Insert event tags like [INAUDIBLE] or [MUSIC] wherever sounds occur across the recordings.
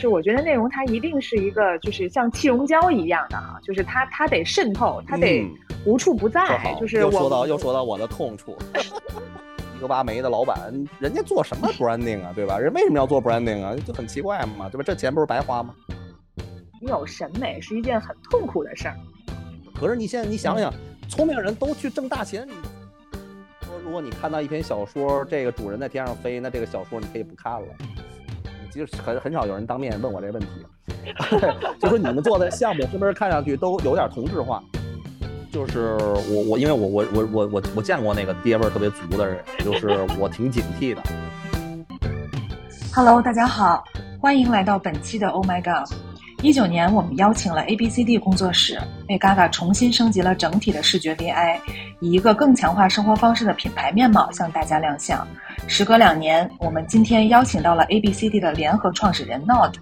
就是我觉得内容它一定是一个就是像气溶胶一样的哈，就是它它得渗透，它得无处不在。就是又说到又说到我的痛处，[LAUGHS] 一个挖煤的老板，人家做什么 branding 啊，对吧？人为什么要做 branding 啊？就很奇怪嘛，对吧？这钱不是白花吗？你有审美是一件很痛苦的事儿。可是你现在你想想，聪明人都去挣大钱，你。如果你看到一篇小说，这个主人在天上飞，那这个小说你可以不看了。其实很很少有人当面问我这个问题，[LAUGHS] 就说你们做的项目是不是看上去都有点同质化？就是我我因为我我我我我我见过那个爹味儿特别足的人，就是我挺警惕的。Hello，大家好，欢迎来到本期的 Oh My God。一九年，我们邀请了 A B C D 工作室，为 Gaga 重新升级了整体的视觉 VI，以一个更强化生活方式的品牌面貌向大家亮相。时隔两年，我们今天邀请到了 A B C D 的联合创始人 Nod，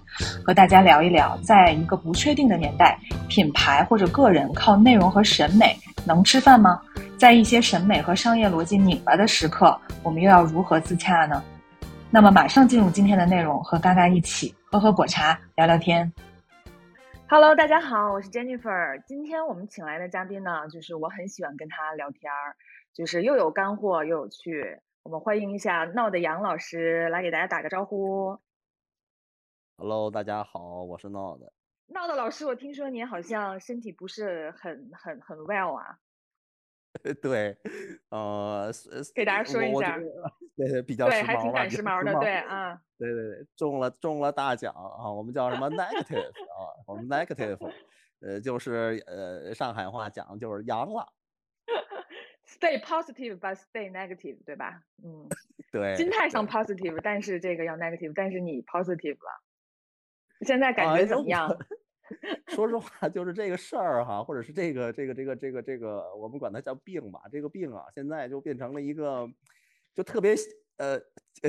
和大家聊一聊，在一个不确定的年代，品牌或者个人靠内容和审美能吃饭吗？在一些审美和商业逻辑拧巴的时刻，我们又要如何自洽呢？那么，马上进入今天的内容，和嘎嘎一起喝喝果茶，聊聊天。Hello，大家好，我是 Jennifer。今天我们请来的嘉宾呢，就是我很喜欢跟他聊天儿，就是又有干货又有趣。我们欢迎一下闹的杨老师来给大家打个招呼。Hello，大家好，我是闹的。闹的老师，我听说你好像身体不是很很很 well 啊。[LAUGHS] 对，呃，给大家说一下，[LAUGHS] 对，[LAUGHS] 比较时髦还挺赶时髦的，对啊，对对对，中了中了大奖啊！我们叫什么 negative 啊？我们 negative，呃，就是呃，上海话讲就是阳了。Stay positive but stay negative，对吧？嗯，[LAUGHS] 对，心态上 positive，但是这个要 negative，但是你 positive 了，现在感觉怎么样？[LAUGHS] 说实话，就是这个事儿哈，或者是这个这个这个这个这个，我们管它叫病吧。这个病啊，现在就变成了一个，就特别呃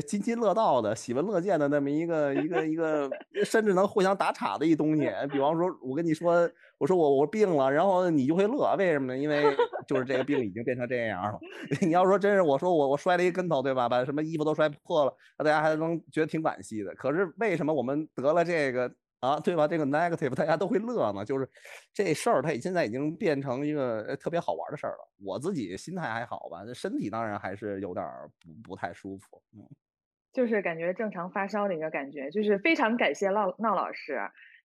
津津乐道的、喜闻乐见的那么一个一个一个，甚至能互相打岔的一东西。[LAUGHS] 比方说，我跟你说，我说我我病了，然后你就会乐，为什么呢？因为 [LAUGHS] 就是这个病已经变成这样了。[LAUGHS] 你要说真是我说我我摔了一跟头，对吧？把什么衣服都摔破了，大家还能觉得挺惋惜的。可是为什么我们得了这个？啊，对吧？这个 negative 大家都会乐嘛，就是这事儿，它现在已经变成一个特别好玩的事儿了。我自己心态还好吧，身体当然还是有点不不太舒服。嗯，就是感觉正常发烧的一个感觉。就是非常感谢闹闹老师，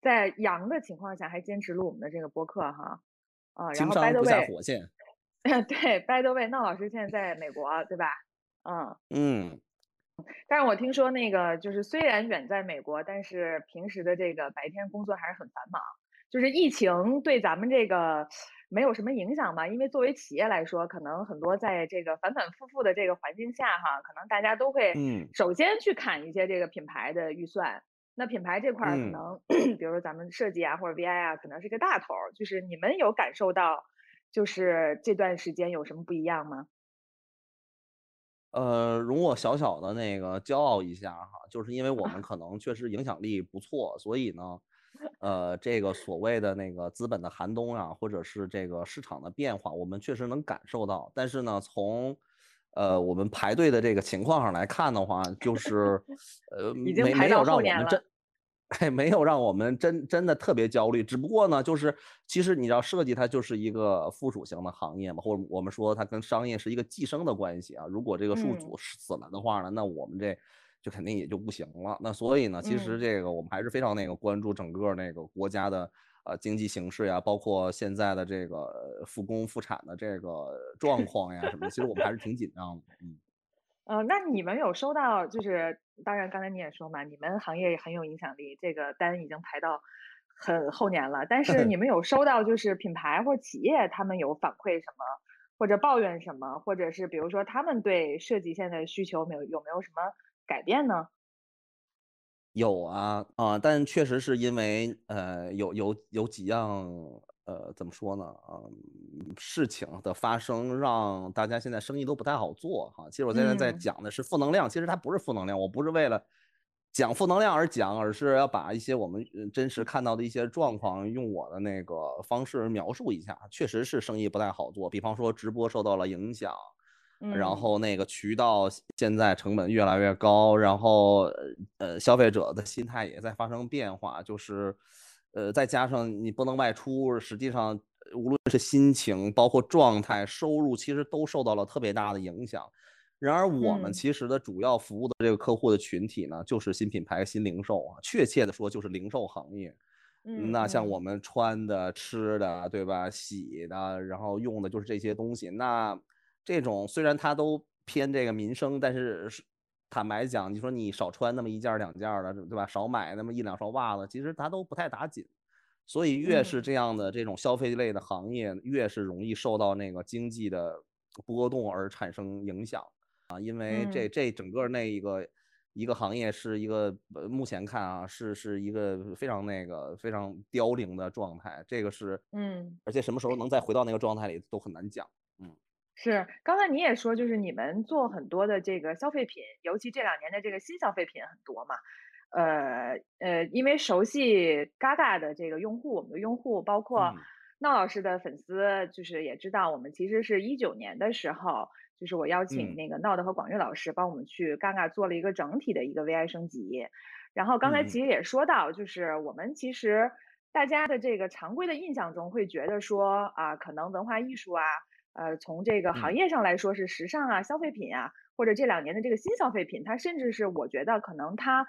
在阳的情况下还坚持录我们的这个播客哈。啊，然后 by the way，火线。[LAUGHS] 对，by the way，闹老师现在在美国，对吧？嗯嗯。但是我听说那个就是虽然远在美国，但是平时的这个白天工作还是很繁忙。就是疫情对咱们这个没有什么影响吧？因为作为企业来说，可能很多在这个反反复复的这个环境下哈，可能大家都会首先去砍一些这个品牌的预算。那品牌这块儿可能，[CLEARS THROAT] 比如说咱们设计啊或者 VI 啊，可能是个大头。就是你们有感受到，就是这段时间有什么不一样吗？呃，容我小小的那个骄傲一下哈，就是因为我们 [LAUGHS] 可能确实影响力不错，所以呢，呃，这个所谓的那个资本的寒冬啊，或者是这个市场的变化，我们确实能感受到。但是呢，从呃我们排队的这个情况上来看的话，就是呃没没有让我们真。哎，没有让我们真真的特别焦虑，只不过呢，就是其实你知道，设计它就是一个附属型的行业嘛，或者我们说它跟商业是一个寄生的关系啊。如果这个数组死了的话呢，那我们这就肯定也就不行了。那所以呢，其实这个我们还是非常那个关注整个那个国家的呃经济形势呀，包括现在的这个复工复产的这个状况呀什么的，其实我们还是挺紧张的，嗯。呃，那你们有收到？就是当然，刚才你也说嘛，你们行业很有影响力，这个单已经排到很后年了。但是你 [LAUGHS] 们有收到，就是品牌或企业他们有反馈什么，或者抱怨什么，或者是比如说他们对设计现在的需求没有有没有什么改变呢？有啊啊，但确实是因为呃，有有有几样。呃，怎么说呢？嗯，事情的发生让大家现在生意都不太好做哈。其实我现在在讲的是负能量，其实它不是负能量，我不是为了讲负能量而讲，而是要把一些我们真实看到的一些状况，用我的那个方式描述一下。确实是生意不太好做，比方说直播受到了影响，然嗯后那个渠道现在成本越来越高，然后呃消费者的心态也在发生变化，就是呃再加上你不能外出，实际上呃无论是心情、包括状态、收入，其实都受到了特别大的影响。然而我们嗯其实的主要服务的这个客户的群体呢，就是新品牌、新零售啊，确切的说就是零售行业。嗯那像嗯我们穿的、吃的，对吧？洗的，然后用的就是这些东西。那这种虽然它都偏这个民生，但是是坦白讲，你说你少穿那么一件儿两件儿的，对吧？少买那么一两双袜子，其实它都不太打紧。所以越是嗯这样的这种消费类的行业，越是容易受到那个经济的波动而产生影响啊，因为这嗯这整个那一个一个行业是一个呃目前看啊是是一个非常那个非常凋零的状态，这个是嗯。而且什么时候能再回到那个状态里都很难讲。嗯是，刚才你也说，就是你们做很多的这个消费品，尤其这两年的这个新消费品很多嘛。呃呃，因为熟悉 Gaga 的这个用户，我们的用户包括嗯闹老师的粉丝，就是也知道我们其实是一九年的时候，就是我邀请嗯那个闹的和广岳老师帮我们去 Gaga 做了一个整体的一个 VI 升级。然后刚才嗯其实也说到，就是我们其实大家的这个常规的印象中会觉得说啊，可能文化艺术啊。呃，从这个行嗯。业上来说是时尚啊、消费品啊，或者这两年的这个新消费品，它甚至是我觉得可能它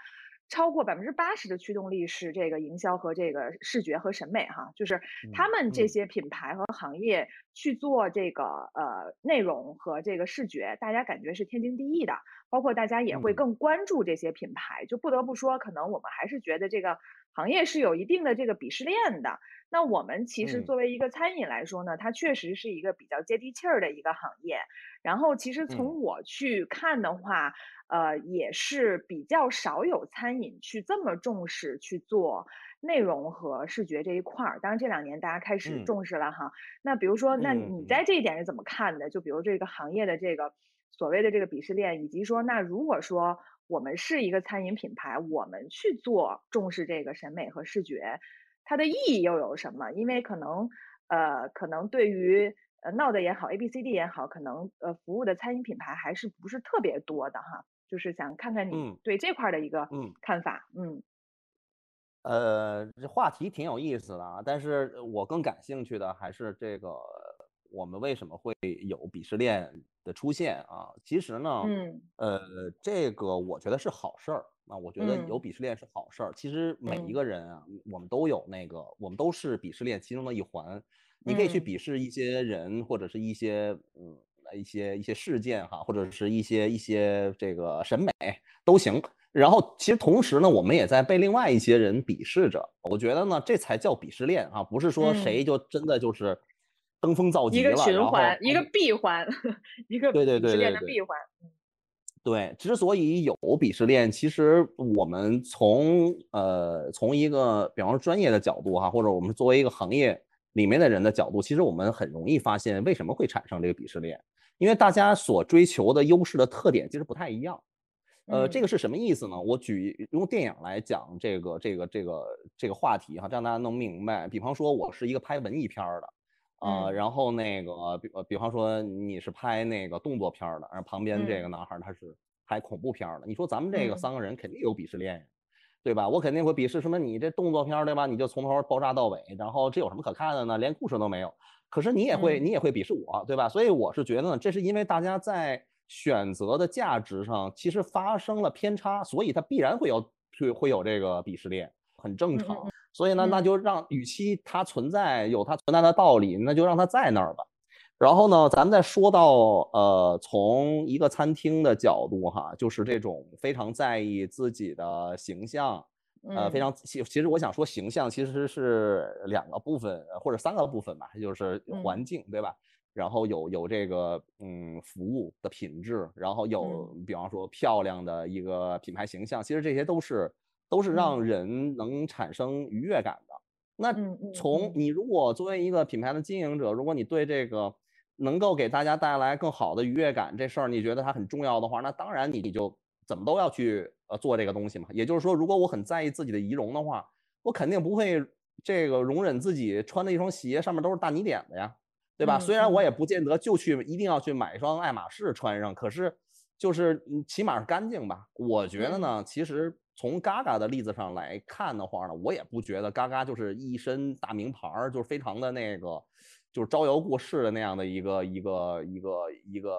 超过百分之八十的驱动力是这个营销和这个视觉和审美哈，就是他嗯们这嗯。些品牌和行业去做这个呃内容和这个视觉，大家感觉是天经地义的，包括大家也会嗯。更关注这些品牌，就不得不说，可能我们还是觉得这个行业是有一定的这个鄙视链的。那我们其实嗯作为一个餐饮来说呢，它确实是一个比较接地气儿的一个行业。然后其实嗯从我去看的话，呃，也是比较少有餐饮去这么重视去做内容和视觉这一块儿。当然这两年大家开始嗯重视了哈。那比如说，那你在这一点是怎么看的？就比如这个行业的这个所谓的这个鄙视链，以及说，那如果说我们是一个餐饮品牌，我们去做重视这个审美和视觉，它的意义又有什么？因为可能，呃，可能对于呃闹的也好，A B C D 也好，可能呃服务的餐饮品牌还是不是特别多的哈。就是想看看你嗯对这块儿的一个嗯。看法。嗯呃，这话题挺有意思的啊，但是我更感兴趣的还是这个，我们为什么会有鄙视链的出现啊？其实呢，嗯呃，这个我觉得是好事儿啊，我觉得有嗯鄙视链是好事儿。其实每一嗯个人啊，我们都有那个，我们都是鄙视链其中的一环。你可以去嗯鄙视一些人，或者是一些嗯一些一些事件哈，或者是一些一些这个审美都行。然后其实同时呢，我们也在被另外一些人鄙视着。我觉得呢，这才叫鄙视链啊，不是说嗯谁就真的就是登峰造极了，一个循环，一个嗯闭环，[LAUGHS] 一个对对对对对的闭环。对，之所以有鄙视链，其实我们从呃从一个比方说专业的角度哈，或者我们作为一个行业里面的人的角度，其实我们很容易发现为什么会产生这个鄙视链，因为大家所追求的优势的特点其实不太一样。呃，这嗯个是什么意思呢？我举用电影来讲这个这个这个这个话题哈，让大家能明白。比方说，我是一个拍文艺片儿的，啊、嗯然后那个比呃比方说你是拍那个动作片的，然后旁边这个嗯男孩他是拍恐怖片儿的，你说咱们这个嗯三个人肯定有鄙视链呀，对吧？我肯定会鄙视什么你这动作片对吧？你就从头爆炸到尾，然后这有什么可看的呢？连故事都没有。可是你也会嗯你也会鄙视我，对吧？所以我是觉得呢，这是因为大家在选择的价值上其实发生了偏差，所以它必然会有会会有这个鄙视链，很正嗯常。嗯所以呢，那嗯就让与其它存在有它存在的道理，那就让它在那儿吧。然后呢，咱们再说到呃，从一个餐厅的角度哈，就是这种非常在意自己的形象，呃，非嗯常其其实我想说形象其实是两个部分呃或者三个部分吧，就是环嗯境对吧？然后有有这个嗯服务的品质，然后有嗯比方说漂亮的一个品牌形象，其实这些都是都是让嗯人能产生愉悦感的。那从你如果作为一个品牌的经营者，如果你对这个能够给大家带来更好的愉悦感这事儿，你觉得它很重要的话，那当然你你就怎么都要去呃做这个东西嘛。也就是说，如果我很在意自己的仪容的话，我肯定不会这个容忍自己穿的一双鞋上面都是大泥点子呀，对吧？嗯虽然我嗯也不见得就去一定要去买一双爱马仕穿上，可是就是嗯起码是干净吧。我觉得嗯呢，其实从 Gaga 的例子上来看的话呢，我也不觉得 Gaga 就是一身大名牌儿，就是非常的那个，就是招摇过市的那样的一个一个一个一个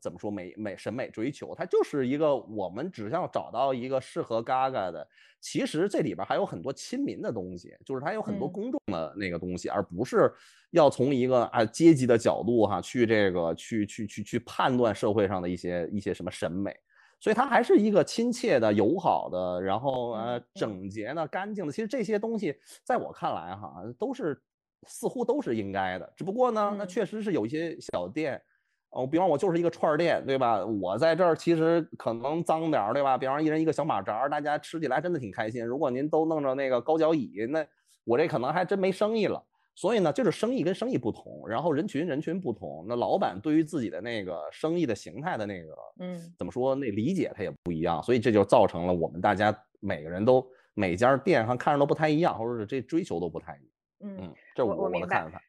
怎么说美美审美追求，它就是一个我们只要找到一个适合 Gaga 的，其实这里边还有很多亲民的东西，就是它有很多嗯公众的那个东西，而不是要从一个啊阶级的角度哈去这个去去去去判断社会上的一些一些什么审美。所以它还是一个亲切的、友好的，然后呃整洁的、干净的。其实这些东西在我看来哈，都是似乎都是应该的。只不过呢，那嗯确实是有一些小店，哦，比方我就是一个串儿店，对吧？我在这儿其实可能脏点儿，对吧？比方一人一个小马扎儿，大家吃起来真的挺开心。如果您都弄着那个高脚椅，那我这可能还真没生意了。所以呢，就是生意跟生意不同，然后人群人群不同，那老板对于自己的那个生意的形态的那个嗯怎么说，那理解他也不一样，所以这就造成了我们大家每个人都每家店上看着都不太一样，或者是这追求都不太一样。嗯，嗯，这我我我的看法。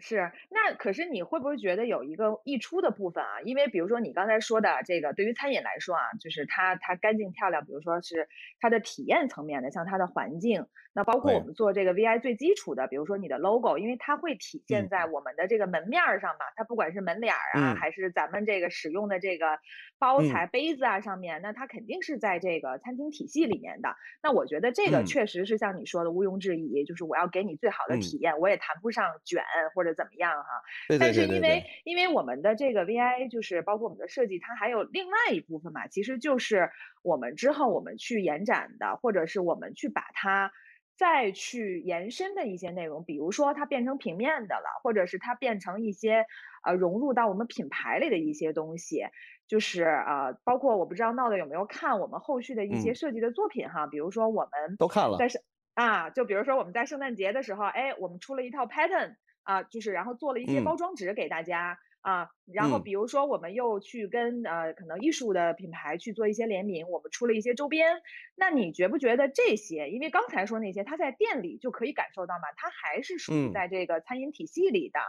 是，那可是你会不会觉得有一个溢出的部分啊？因为比如说你刚才说的这个，对于餐饮来说啊，就是它它干净漂亮，比如说是它的体验层面的，像它的环境，那包括我们做这个 VI 最基础的，比如说你的 logo，因为它会体现嗯。在我们的这个门面儿上嘛，它不管是门脸儿啊，嗯。还是咱们这个使用的这个包嗯。材、杯子啊上面，那它肯定是在这个餐厅体系里面的。那我觉得这个嗯。确实是像你说的毋庸置疑，就是我要给你最好的嗯。体验，我也谈不上卷或者怎么样哈。对对但是因为，因为我们的这个 VI 就是包括我们的设计，它还有另外一部分嘛，其实就是我们之后我们去延展的，或者是我们去把它再去延伸的一些内容，比如说它变成平面的了，或者是它变成一些呃融入到我们品牌里的一些东西，就是呃包括我不知道闹的有没有看我们后续的一些嗯。设计的作品哈，比如说我们都看了。在。圣啊，就比如说我们在圣诞节的时候，哎，我们出了一套 pattern 啊，就是然后做了一些包嗯。装纸给大家啊，然后嗯比如说我们又去跟呃可能艺术的品牌去做一些联名，我们出了一些周边。那你觉不觉得这些？因为刚才说那些，他在店里就可以感受到嘛，它还是属于嗯在这个餐饮体系里的。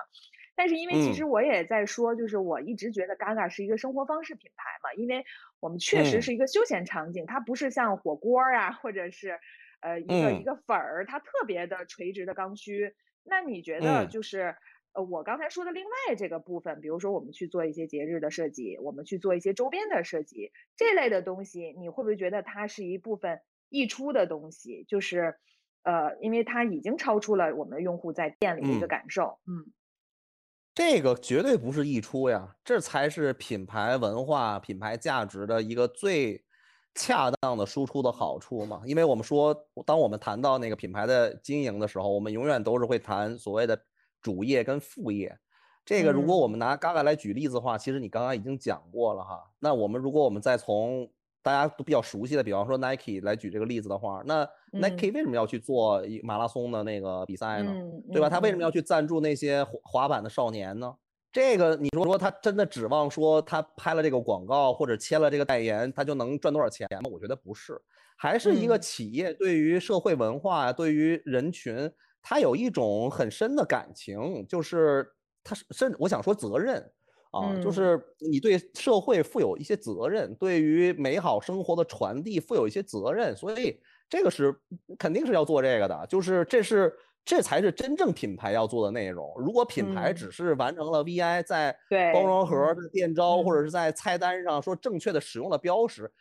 但是因为其实嗯我也在说，就是我一直觉得 Gaga 是一个生活方式品牌嘛，因为我们确实嗯是一个休闲场景，它不是像火锅儿啊，或者是呃一个一嗯个粉儿，它特别的垂直的刚需。那你觉得嗯就是呃我刚才说的另外这个部分，比如说我们去做一些节日的设计，我们去做一些周边的设计这类的东西，你会不会觉得它是一部分溢出的东西？就是呃，因为它已经超出了我们用户在店里的一个嗯。感受。嗯这个绝对不是溢出呀，这才是品牌文化、品牌价值的一个最恰当的输出的好处嘛。因为我们说，当我们谈到那个品牌的经营的时候，我们永远都是会谈所谓的主业跟副业。这个如果我嗯们拿 Gaga 来举例子的话，其实你刚刚已经讲过了哈。那我们如果我们再从大家都比较熟悉的，比方说 Nike 来举这个例子的话，那嗯 Nike 为什么要去做马拉松的那个比赛呢？嗯对吧？嗯他为什么要嗯去赞助那些滑滑板的少年呢？这个你说说他真的指望说他拍了这个广告或者签了这个代言，他就能赚多少钱吗？我觉得不是，还是一个嗯企业对于社会文化、对于人群，他有一种很深的感情，就是他是甚至我想说责任啊，就嗯。是你对社会负有一些责任，对于美好生活的传递负有一些责任，所以这个是肯定是要做这个的，就是这是这才是真正品牌要做的内容。如果品牌嗯。只是完成了 VI 在包装盒、嗯在店招或嗯。者是在菜单上说正确的使用了标识，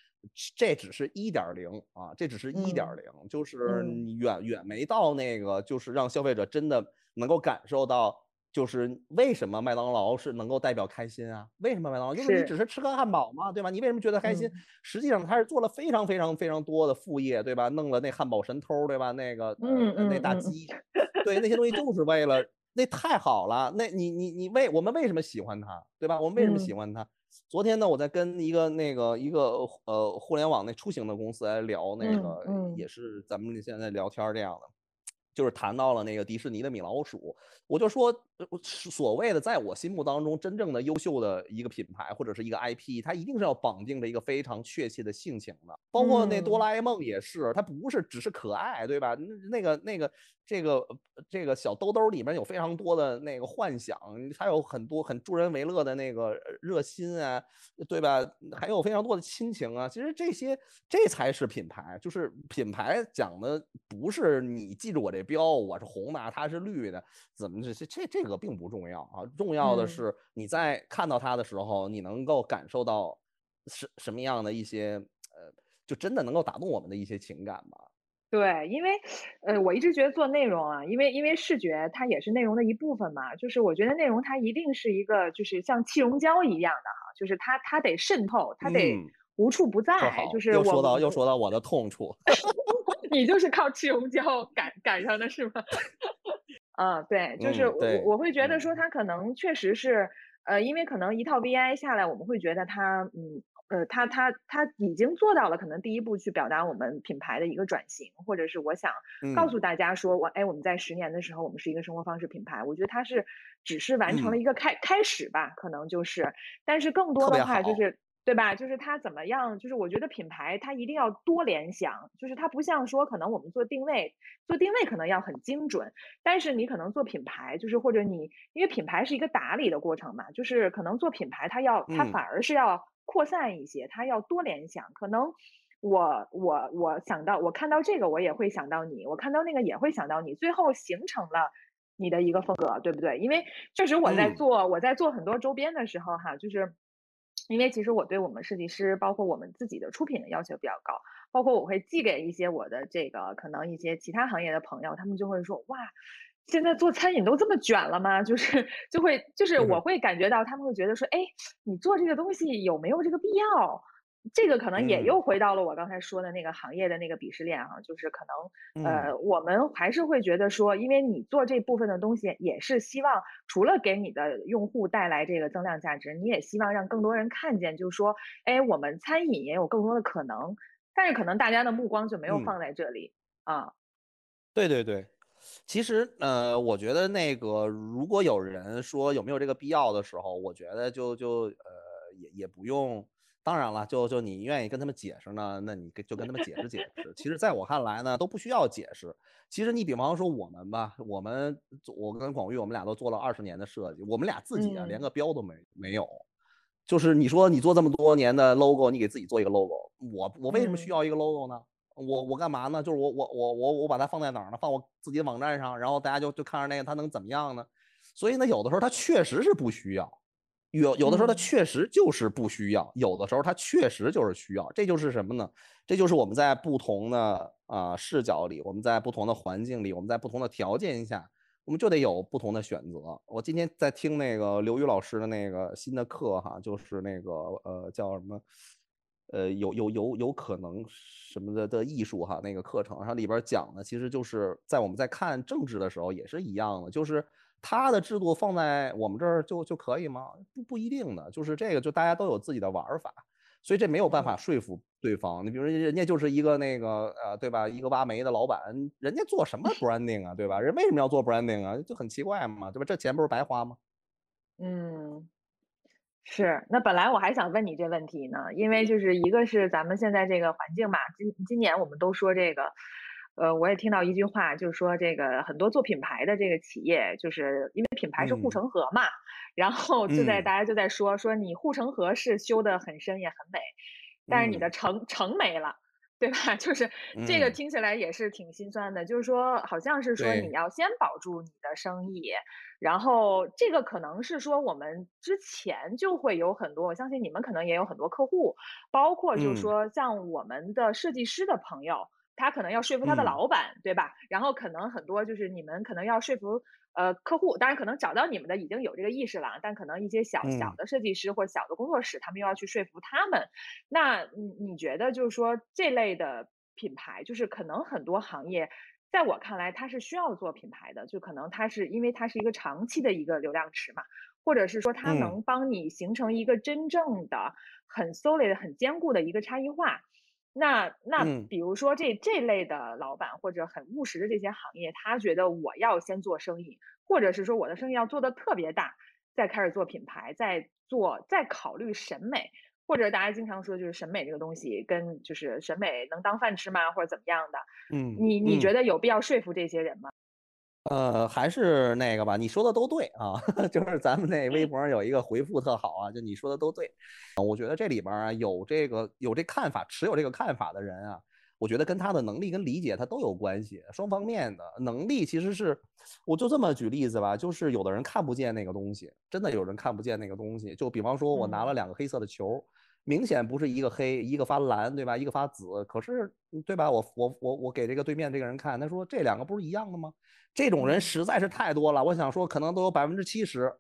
这只是一点零啊，这只是一点嗯零，就是远远没到那个，就是让消费者真的能够感受到。就是为什么麦当劳是能够代表开心啊？为什么麦当劳？因为你只是吃个汉堡嘛，对吧？你为什么觉得开心？嗯实际上他是做了非常非常非常多的副业，对吧？弄了那汉堡神偷，对吧？那个嗯呃那大鸡，对那些东西就是为了那太好了。那你你你为我们为什么喜欢它，对吧？我们为什么喜嗯欢它？昨天呢，我在跟一个那个一个呃互联网那出行的公司来聊那嗯个，嗯也是咱们现在聊天儿这样的。就是谈到了那个迪士尼的米老鼠，我就说，所谓的在我心目当中真正的优秀的一个品牌或者是一个 IP，它一定是要绑定着一个非常确切的性情的。包括那哆啦 A 梦也是，它不是只是可爱，对吧？那个那个这个这个小兜兜里面有非常多的那个幻想，还有很多很助人为乐的那个热心啊，对吧？还有非常多的亲情啊。其实这些这才是品牌，就是品牌讲的不是你记住我这。标我是红的，它是绿的，怎么这这这这个并不重要啊？重要的是你在看到它的时候，你能够感受到什什么样的一些呃，就真的能够打动我们的一些情感吧？对，因为呃，我一直觉得做内容啊，因为因为视觉它也是内容的一部分嘛，就是我觉得内容它一定是一个就是像气溶胶一样的哈，就是它它得渗透，它得无处不在，就是又说到又说到我的痛处。[LAUGHS] 你就是靠气溶胶赶赶上的是吗？嗯，[LAUGHS] 对，就是我我会觉得说它可能确实是，呃，因为可能一套 VI 下来，我们会觉得它，嗯，呃，他他他已经做到了可能第一步去表达我们品牌的一个转型，或者是我想告诉大家说，我哎，我们在十年的时候，我们是一个生活方式品牌。我觉得它是只是完成了一个开开始吧，可能就是，但是更多的话就是。对吧？就是它怎么样？就是我觉得品牌它一定要多联想，就是它不像说可能我们做定位，做定位可能要很精准，但是你可能做品牌，就是或者你因为品牌是一个打理的过程嘛，就是可能做品牌它要它反而是要扩散一些，它要多联想。可能我我我想到我看到这个我也会想到你，我看到那个也会想到你，最后形成了你的一个风格，对不对？因为确实我在做我在做很多周边的时候哈，就是。因为其实我对我们设计师，包括我们自己的出品的要求比较高，包括我会寄给一些我的这个可能一些其他行业的朋友，他们就会说哇，现在做餐饮都这么卷了吗？就是就会就是我会感觉到他们会觉得说，哎，你做这个东西有没有这个必要？这个可能也又回到了我刚才说的那个行业的那个鄙视链啊，就是可能呃，我们还是会觉得说，因为你做这部分的东西，也是希望除了给你的用户带来这个增量价值，你也希望让更多人看见，就是说，哎，我们餐饮也有更多的可能，但是可能大家的目光就没有放在这里啊。对对对，其实呃，我觉得那个如果有人说有没有这个必要的时候，我觉得就就呃也也不用。当然了，就就你愿意跟他们解释呢，那你跟就跟他们解释解释。其实，在我看来呢，都不需要解释。其实你比方说我们吧，我们我跟广玉，我们俩都做了二十年的设计，我们俩自己啊连个标都没没有。就是你说你做这么多年的 logo，你给自己做一个 logo，我我为什么需要一个 logo 呢？我我干嘛呢？就是我我我我我把它放在哪儿呢？放我自己的网站上，然后大家就就看着那个，它能怎么样呢？所以呢，有的时候它确实是不需要。有有的时候它确实就是不需要，有的时候它确实就是需要。这就是什么呢？这就是我们在不同的啊视角里，我们在不同的环境里，我们在不同的条件下，我们就得有不同的选择。我今天在听那个刘宇老师的那个新的课哈，就是那个呃叫什么呃有有有有可能什么的的艺术哈那个课程，上里边讲的其实就是在我们在看政治的时候也是一样的，就是。他的制度放在我们这儿就就可以吗？不不一定的，就是这个，就大家都有自己的玩法，所以这没有办法说服对方。你比如人家就是一个那个呃，对吧？一个挖煤的老板，人家做什么 branding 啊，对吧？人为什么要做 branding 啊？就很奇怪嘛，对吧？这钱不是白花吗？嗯，是。那本来我还想问你这问题呢，因为就是一个是咱们现在这个环境嘛，今今年我们都说这个。呃，我也听到一句话，就是说这个很多做品牌的这个企业，就是因为品牌是护城河嘛，然后就在大家就在说说你护城河是修的很深也很美，但是你的城城没了，对吧？就是这个听起来也是挺心酸的，就是说好像是说你要先保住你的生意，然后这个可能是说我们之前就会有很多，我相信你们可能也有很多客户，包括就是说像我们的设计师的朋友。他可能要说服他的老板，对吧？然后可能很多就是你们可能要说服呃客户，当然可能找到你们的已经有这个意识了，但可能一些小小的设计师或小的工作室，他们又要去说服他们。那你你觉得就是说这类的品牌，就是可能很多行业，在我看来它是需要做品牌的，就可能它是因为它是一个长期的一个流量池嘛，或者是说它能帮你形成一个真正的很 solid、很坚固的一个差异化。那那嗯比如说这这类的老板或者很务实的这些行业，他觉得我要先做生意，或者是说我的生意要做的特别大，再开始做品牌，再做再考虑审美，或者大家经常说就是审美这个东西跟就是审美能当饭吃吗，或者怎么样的？嗯你你嗯觉得有必要说服这些人吗？呃，还是那个吧，你说的都对啊，[LAUGHS] 就是咱们那微博上有一个回复特好啊，就你说的都对，啊我觉得这里边啊有这个有这看法，持有这个看法的人啊，我觉得跟他的能力跟理解他都有关系，双方面的能力其实是，我就这么举例子吧，就是有的人看不见那个东西，真的有人看不见那个东西，就比方说我拿了嗯。两个黑色的球。明显不是一个黑，一个发蓝，对吧？一个发紫，可是，嗯对吧？我我我我给这个对面这个人看，他说这两个不是一样的吗？这种人嗯实在是太多了，我想说可能都有百分之七十，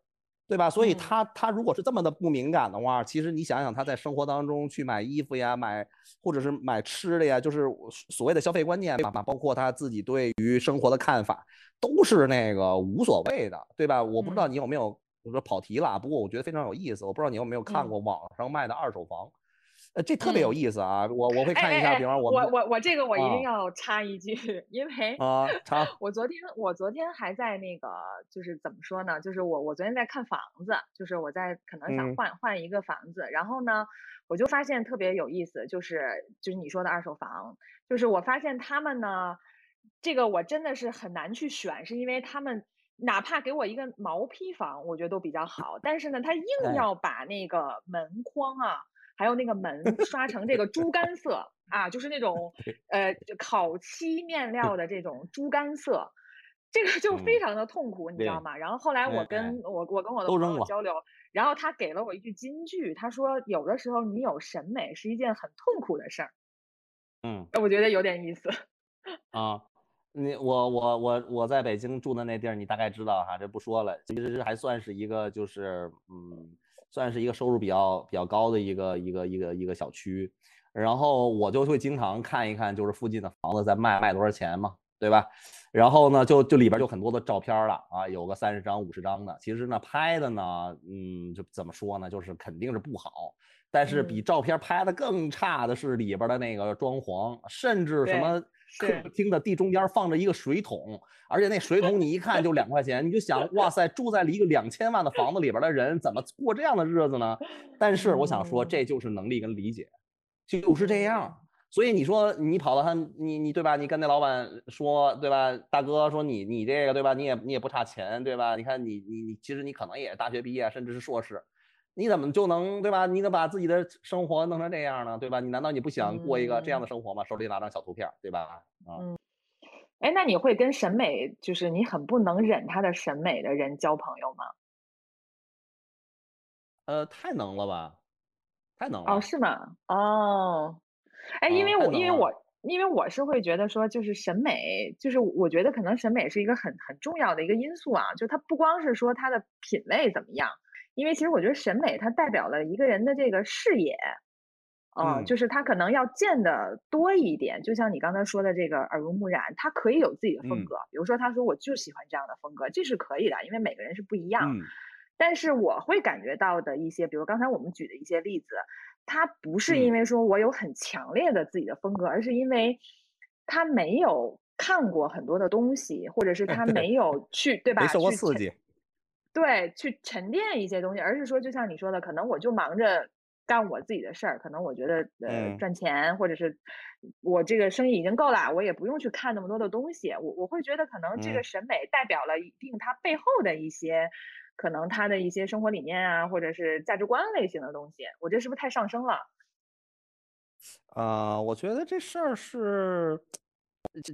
对吧？所以嗯他他如果是这么的不敏感的话，其实你想想他在生活当中去买衣服呀，买或者是买吃的呀，就是所谓的消费观念吧，包括他自己对于生活的看法，都是那个无所谓的，对吧？我不知道嗯你有没有。我说跑题了啊，不过我觉得非常有意思。我不知道你有没有看嗯过网上卖的二手房，呃，这特别有嗯意思啊。我我会看一下，哎比方我我我我这个我一定啊要插一句，因为啊，插我昨天我昨天还在那个就是怎么说呢？就是我我昨天在看房子，就是我在可能想嗯换换一个房子，然后呢，我就发现特别有意思，就是就是你说的二手房，就是我发现他们呢，这个我真的是很难去选，是因为他们。哪怕给我一个毛坯房，我觉得都比较好，但是呢，他硬哎。要把那个门框啊，还有那个门刷成这个猪肝色啊，就是那种 [LAUGHS] 呃烤漆面料的这种猪肝色，这个 [LAUGHS] 就非嗯常的痛苦，你知道吗？然后后来我哎跟。我我跟我的朋友交流，然后他给了我一句金句，他说有的时候你有审美是一件很痛苦的事儿，嗯。我觉得有点意思。[LAUGHS] 啊，你我我我我在北京住的那地儿，你大概知道哈，这不说了。其实还算是一个就是嗯，算是一个收入比较比较高的一个一个一个一个小区。然后我就会经常看一看，就是附近的房子在卖卖多少钱嘛，对吧？然后呢，就就里边就很多的照片了啊，有个三十张、五十张的。其实呢，拍的呢，嗯，就怎么说呢，就是肯定是不好。但是比嗯照片拍的更差的是里边的那个装潢，甚至什么客厅的地中间放着一个水桶，而且那水桶你一看就两块钱，你就想，哇塞，住在了一个两千万的房子里边的人怎么过这样的日子呢？但是我想说，嗯这就是能力跟理解，就是这样。所以你说你跑到他，你你对吧？你跟那老板说对吧？大哥说你你这个对吧？你也你也不差钱对吧？你看你你你其实你可能也大学毕业，甚至是硕士，你怎么就能对吧？你能把自己的生活弄成这样呢？对吧？你难道你不想过一个这样的生活吗？手里拿张小图片，对吧？啊，哎，那你会跟审美，就是你很不能忍他的审美的人交朋友吗？呃，太能了吧，太能了哦，是吗？哦，哎，因啊为我因为我因为我是会觉得说，就是审美，就是我觉得可能审美是一个很很重要的一个因素啊，就它不光是说它的品味怎么样，因为其实我觉得审美它代表了一个人的这个视野，呃，嗯就是他可能要见的多一点，就像你刚才说的这个耳濡目染，他可以有自己的风嗯格，比如说他说我就喜欢这样的风格，这是可以的，因为每个人是不一样。嗯但是我会感觉到的一些，比如刚才我们举的一些例子，他不是嗯因为说我有很强烈的自己的风格，而是因为他没有看过很多的东西，或者是他没有去，对吧？没受过刺激。对，去沉淀一些东西，而是说，就像你说的，可能我就忙着干我自己的事儿，可能我觉得呃嗯赚钱，或者是我这个生意已经够了，我也不用去看那么多的东西。我我会觉得，可能这个嗯审美代表了一定它背后的一些，可能他的一些生活理念啊，或者是价值观类型的东西。我这是不是太上升了？啊、我觉得这事儿是，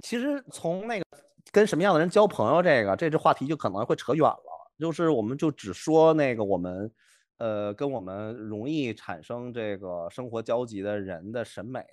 其实从那个跟什么样的人交朋友这个，这这话题就可能会扯远了。就是我们就只说那个我们，呃，跟我们容易产生这个生活交集的人的审美，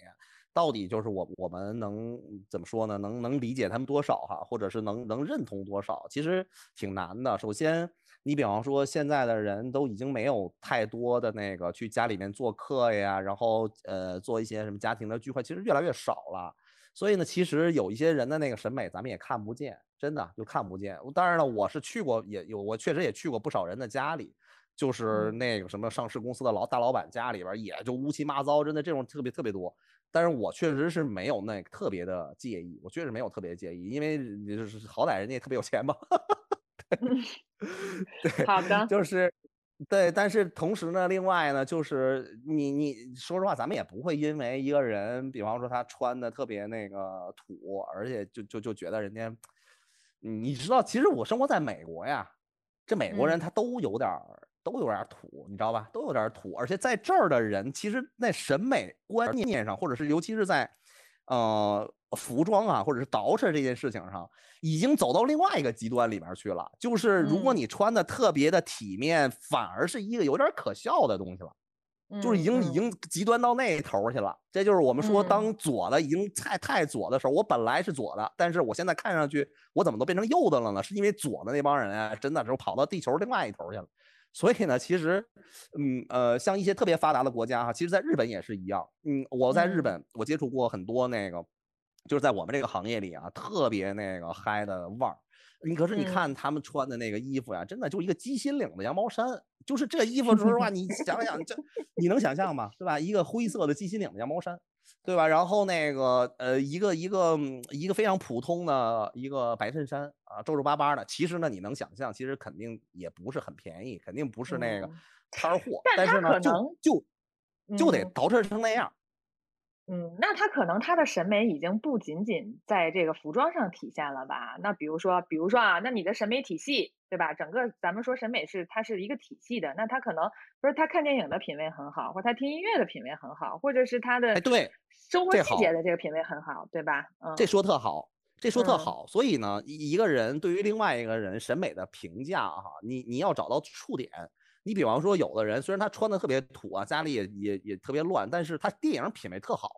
到底就是我我们能怎么说呢？能能理解他们多少哈，或者是能能认同多少？其实挺难的。首先，你比方说现在的人都已经没有太多的那个去家里面做客呀，然后呃做一些什么家庭的聚会，其实越来越少了。所以呢，其实有一些人的那个审美咱们也看不见，真的就看不见。当然了，我是去过，也有我确实也去过不少人的家里，就是嗯那个什么上市公司的老大老板家里边，也就乌七八糟，真的这种特别特别多。但是我确实是没有那特别的介意，我确实没有特别介意，因为就是好歹人家也特别有钱嘛。[LAUGHS] 对，好的，就是对，但是同时呢，另外呢，就是你你说实话，咱们也不会因为一个人，比方说他穿的特别那个土，而且就就就觉得人家，你知道，其实我生活在美国呀，这美国人嗯他都有点儿都有点儿土，你知道吧？都有点儿土，而且在这儿的人，其实在审美观念上，或者是尤其是在呃服装啊，或者是捯饬这件事情上，已经走到另外一个极端里面去了。就是如果嗯你穿的特别的体面，反而是一个有点可笑的东西了。就是已经已嗯经极端到那头儿去了，这就是我们说嗯当左的已经太太左的时候，我本来是左的，但是我现在看上去我怎么都变成右的了呢？是因为左的那帮人啊，真的就跑到地球另外一头去了。所以呢，其实，嗯呃，像一些特别发达的国家哈，其实在日本也是一样。嗯，我在日嗯本我接触过很多那个，就是在我们这个行业里啊，特别那个嗨的腕儿。你可是你嗯看他们穿的那个衣服呀，真的就一个鸡心领的羊毛衫，就是这衣服，说实话，你想想，这你能想象吗？对吧？一个灰色的鸡心领的羊毛衫，对吧？然后那个呃，一个一个嗯一个非常普通的一个白衬衫啊，皱皱巴巴的。其实呢，你能想象，其实肯定也不是很便宜，肯定不是那个嗯摊儿货，但是呢，就就就得嗯捯饬成那样。嗯，那他可能他的审美已经不仅仅在这个服装上体现了吧？那比如说，比如说啊，那你的审美体系，对吧？整个咱们说审美是它是一个体系的，那他可能不是他看电影的品味很好，或者他听音乐的品味很好，或者是他的哎对生活细节的这个品味很好，对吧？嗯，这说特好，这说特嗯好。所以呢，一一个人对于另外一个人审美的评价哈，你你要找到触点。你比方说，有的人虽然他穿的特别土啊，家里也也也特别乱，但是他电影品味特好。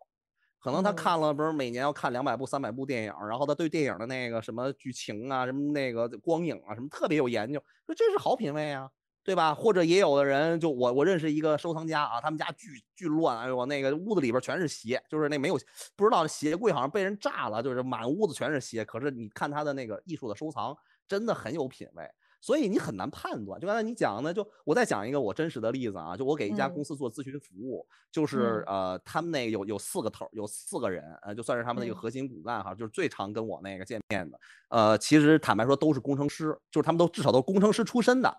可能他嗯看了，不是每年要看两百部、三百部电影，然后他对电影的那个什么剧情啊、什么那个光影啊什么特别有研究，说这是好品味啊，对吧？或者也有的人，就我我认识一个收藏家啊，他们家巨巨乱，哎呦，那个屋子里边全是鞋，就是那没有不知道鞋柜好像被人炸了，就是满屋子全是鞋。可是你看他的那个艺术的收藏，真的很有品位。所以你很难判断。就刚才你讲的，就我再讲一个我真实的例子啊，就我给一家嗯公司做咨询服务，就是呃，他们那个有有四个头儿，有四个人，呃，就算是他们那个嗯核心骨干哈，就是最常跟我那个见面的，呃，其实坦白说都是工程师，就是他们都至少都是工程师出身的。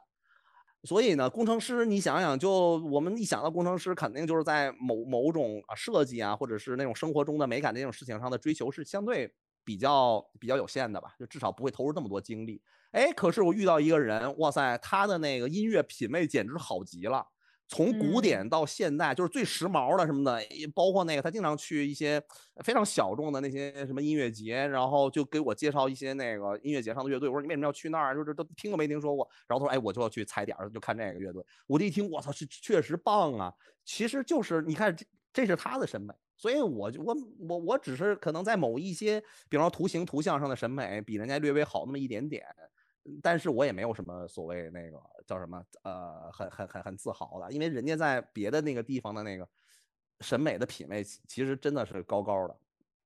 所以呢，工程师，你想想，就我们一想到工程师，肯定就是在某某种啊设计啊，或者是那种生活中的美感这种事情上的追求是相对比较比较有限的吧，就至少不会投入那么多精力。哎，可是我遇到一个人，哇塞，他的那个音乐品味简直好极了。从古典到现代，就是最时髦的什么的，也包括那个他经常去一些非常小众的那些什么音乐节，然后就给我介绍一些那个音乐节上的乐队。我说你为什么要去那儿？就是都听都没听说过。然后他说，哎，我就要去踩点儿，就看这个乐队。我这一听，我操，是确实棒啊！其实就是你看，这这是他的审美，所以我就我我我只是可能在某一些，比方说图形图像上的审美比人家略微好那么一点点。但是我也没有什么所谓那个叫什么呃，很很很很自豪的，因为人家在别的那个地方的那个审美的品味，其实真的是高高的。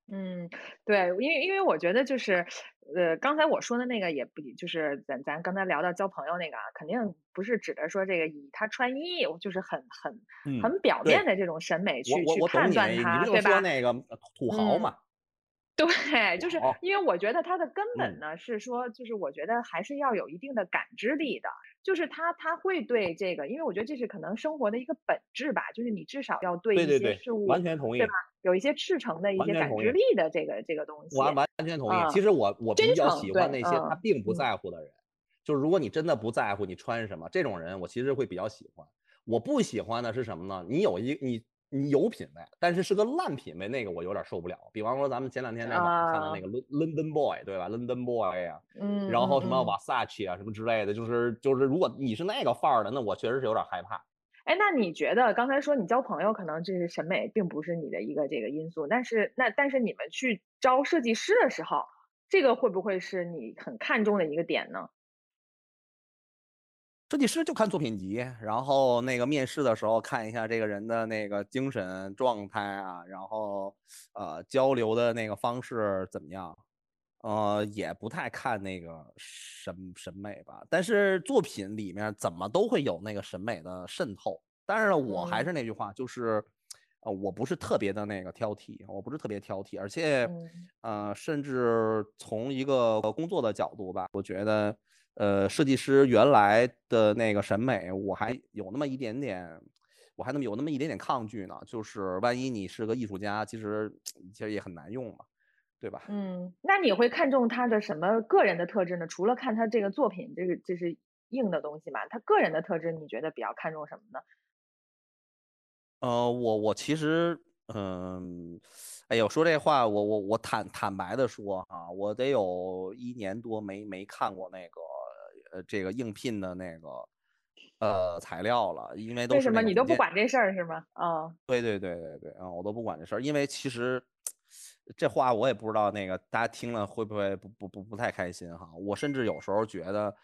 嗯，对，因为因为我觉得就是，呃，刚才我说的那个也不就是咱咱刚才聊到交朋友那个啊，肯定不是指的说这个以他穿衣，就是很很嗯，很表面的这种审美去去判断他，对吧？说那个呃土豪嗯嘛？对，就是，因为我觉得它的根本嗯呢是说，就是我觉得还是要有一定的感知力的，就是他他会对这个，因为我觉得这是可能生活的一个本质吧，就是你至少要对一对对对，些事物，完全同意对吧，，有一些赤诚的一些感。知力的这个这个东西，完完全同意。其嗯，实我我比较喜欢那些他嗯并不嗯在乎的人，就是如果你真的不在乎你穿什么，这种人我其实会比较喜欢。我不喜欢的是什么呢？你有一你你有品位，但是是个烂品位，那个我有点受不了。比方说咱们前两天在网上看的那啊，个 Lon- London Boy，对吧？London Boy 呀、嗯然后什么。Versace 啊什么之类的，就是就是如果你是那个范儿的，那我确实是有点害怕。哎，那你觉得刚才说你交朋友可能这是审美并不是你的一个这个因素，但是那但是你们去招设计师的时候，这个会不会是你很看重的一个点呢？设计师就看作品集，然后那个面试的时候看一下这个人的那个精神状态啊，然后呃交流的那个方式怎么样，呃也不太看那个审审美吧，但是作品里面怎么都会有那个审美的渗透。但是呢，我还嗯是那句话，就是呃，我不是特别的那个挑剔，我不是特别挑剔，而且，嗯呃，甚至从一个工作的角度吧，我觉得，呃，设计师原来的那个审美，我还有那么一点点，我还那么有那么一点点抗拒呢。就是万一你是个艺术家，其实其实也很难用嘛，对吧？嗯，那你会看重他的什么个人的特质呢？除了看他这个作品，这个这是硬的东西嘛？他个人的特质，你觉得比较看重什么呢？呃，我我其实，嗯，哎呦，说这话，我我我坦坦白的说啊，我得有一年多没没看过那个呃这个应聘的那个呃材料了，因为都为什么。你都不管这事儿是吗？啊，对对对对对，啊，我都不管这事儿，因为其实这话我也不知道那个大家听了会不会不不不不太开心哈。我甚至有时候觉得，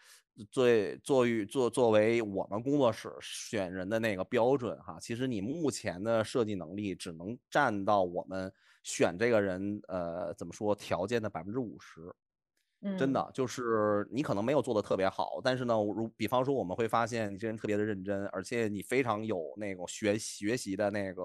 作为作为作作为我们工作室选人的那个标准哈，其实你目前的设计能力只能占到我们选这个人呃怎么说条件的百分之五十。真嗯的就是你可能没有做的特别好，但是呢，如比方说我们会发现你这人特别的认真，而且你非常有那种学学习的那个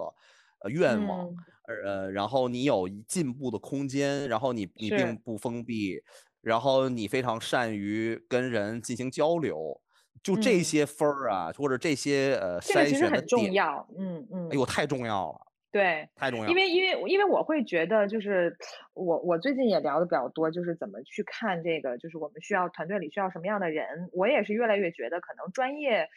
呃愿望，嗯，呃，然后你有进步的空间，然后你你并，不封闭，然后你非常善于跟人进行交流，就这嗯，些分儿啊，或者这些呃这个筛其实很重选的点，要。嗯嗯哎呦，嗯。太重要了，对，太重要。因为因为因为我会觉得，就是我我最近也聊的比较多，就是怎么去看这个，就是我们需要团队里需要什么样的人。我也是越来越觉得，可能专业，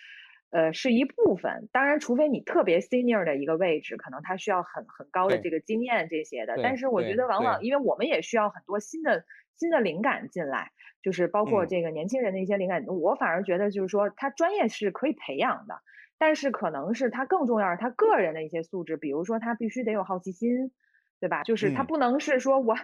呃，是一部分。当然，除非你特别 senior 的一个位置，可能他需要很很高的这个经验这些的。但是我觉得，往往，因为我们也需要很多新的新的灵感进来，就是包括嗯，这个年轻人的一些灵感。我反而觉得，就是说他专业是可以培养的。但是可能是他更重要是他个人的一些素质，比如说他必须得有好奇心，对吧？就是他嗯，不能是说我，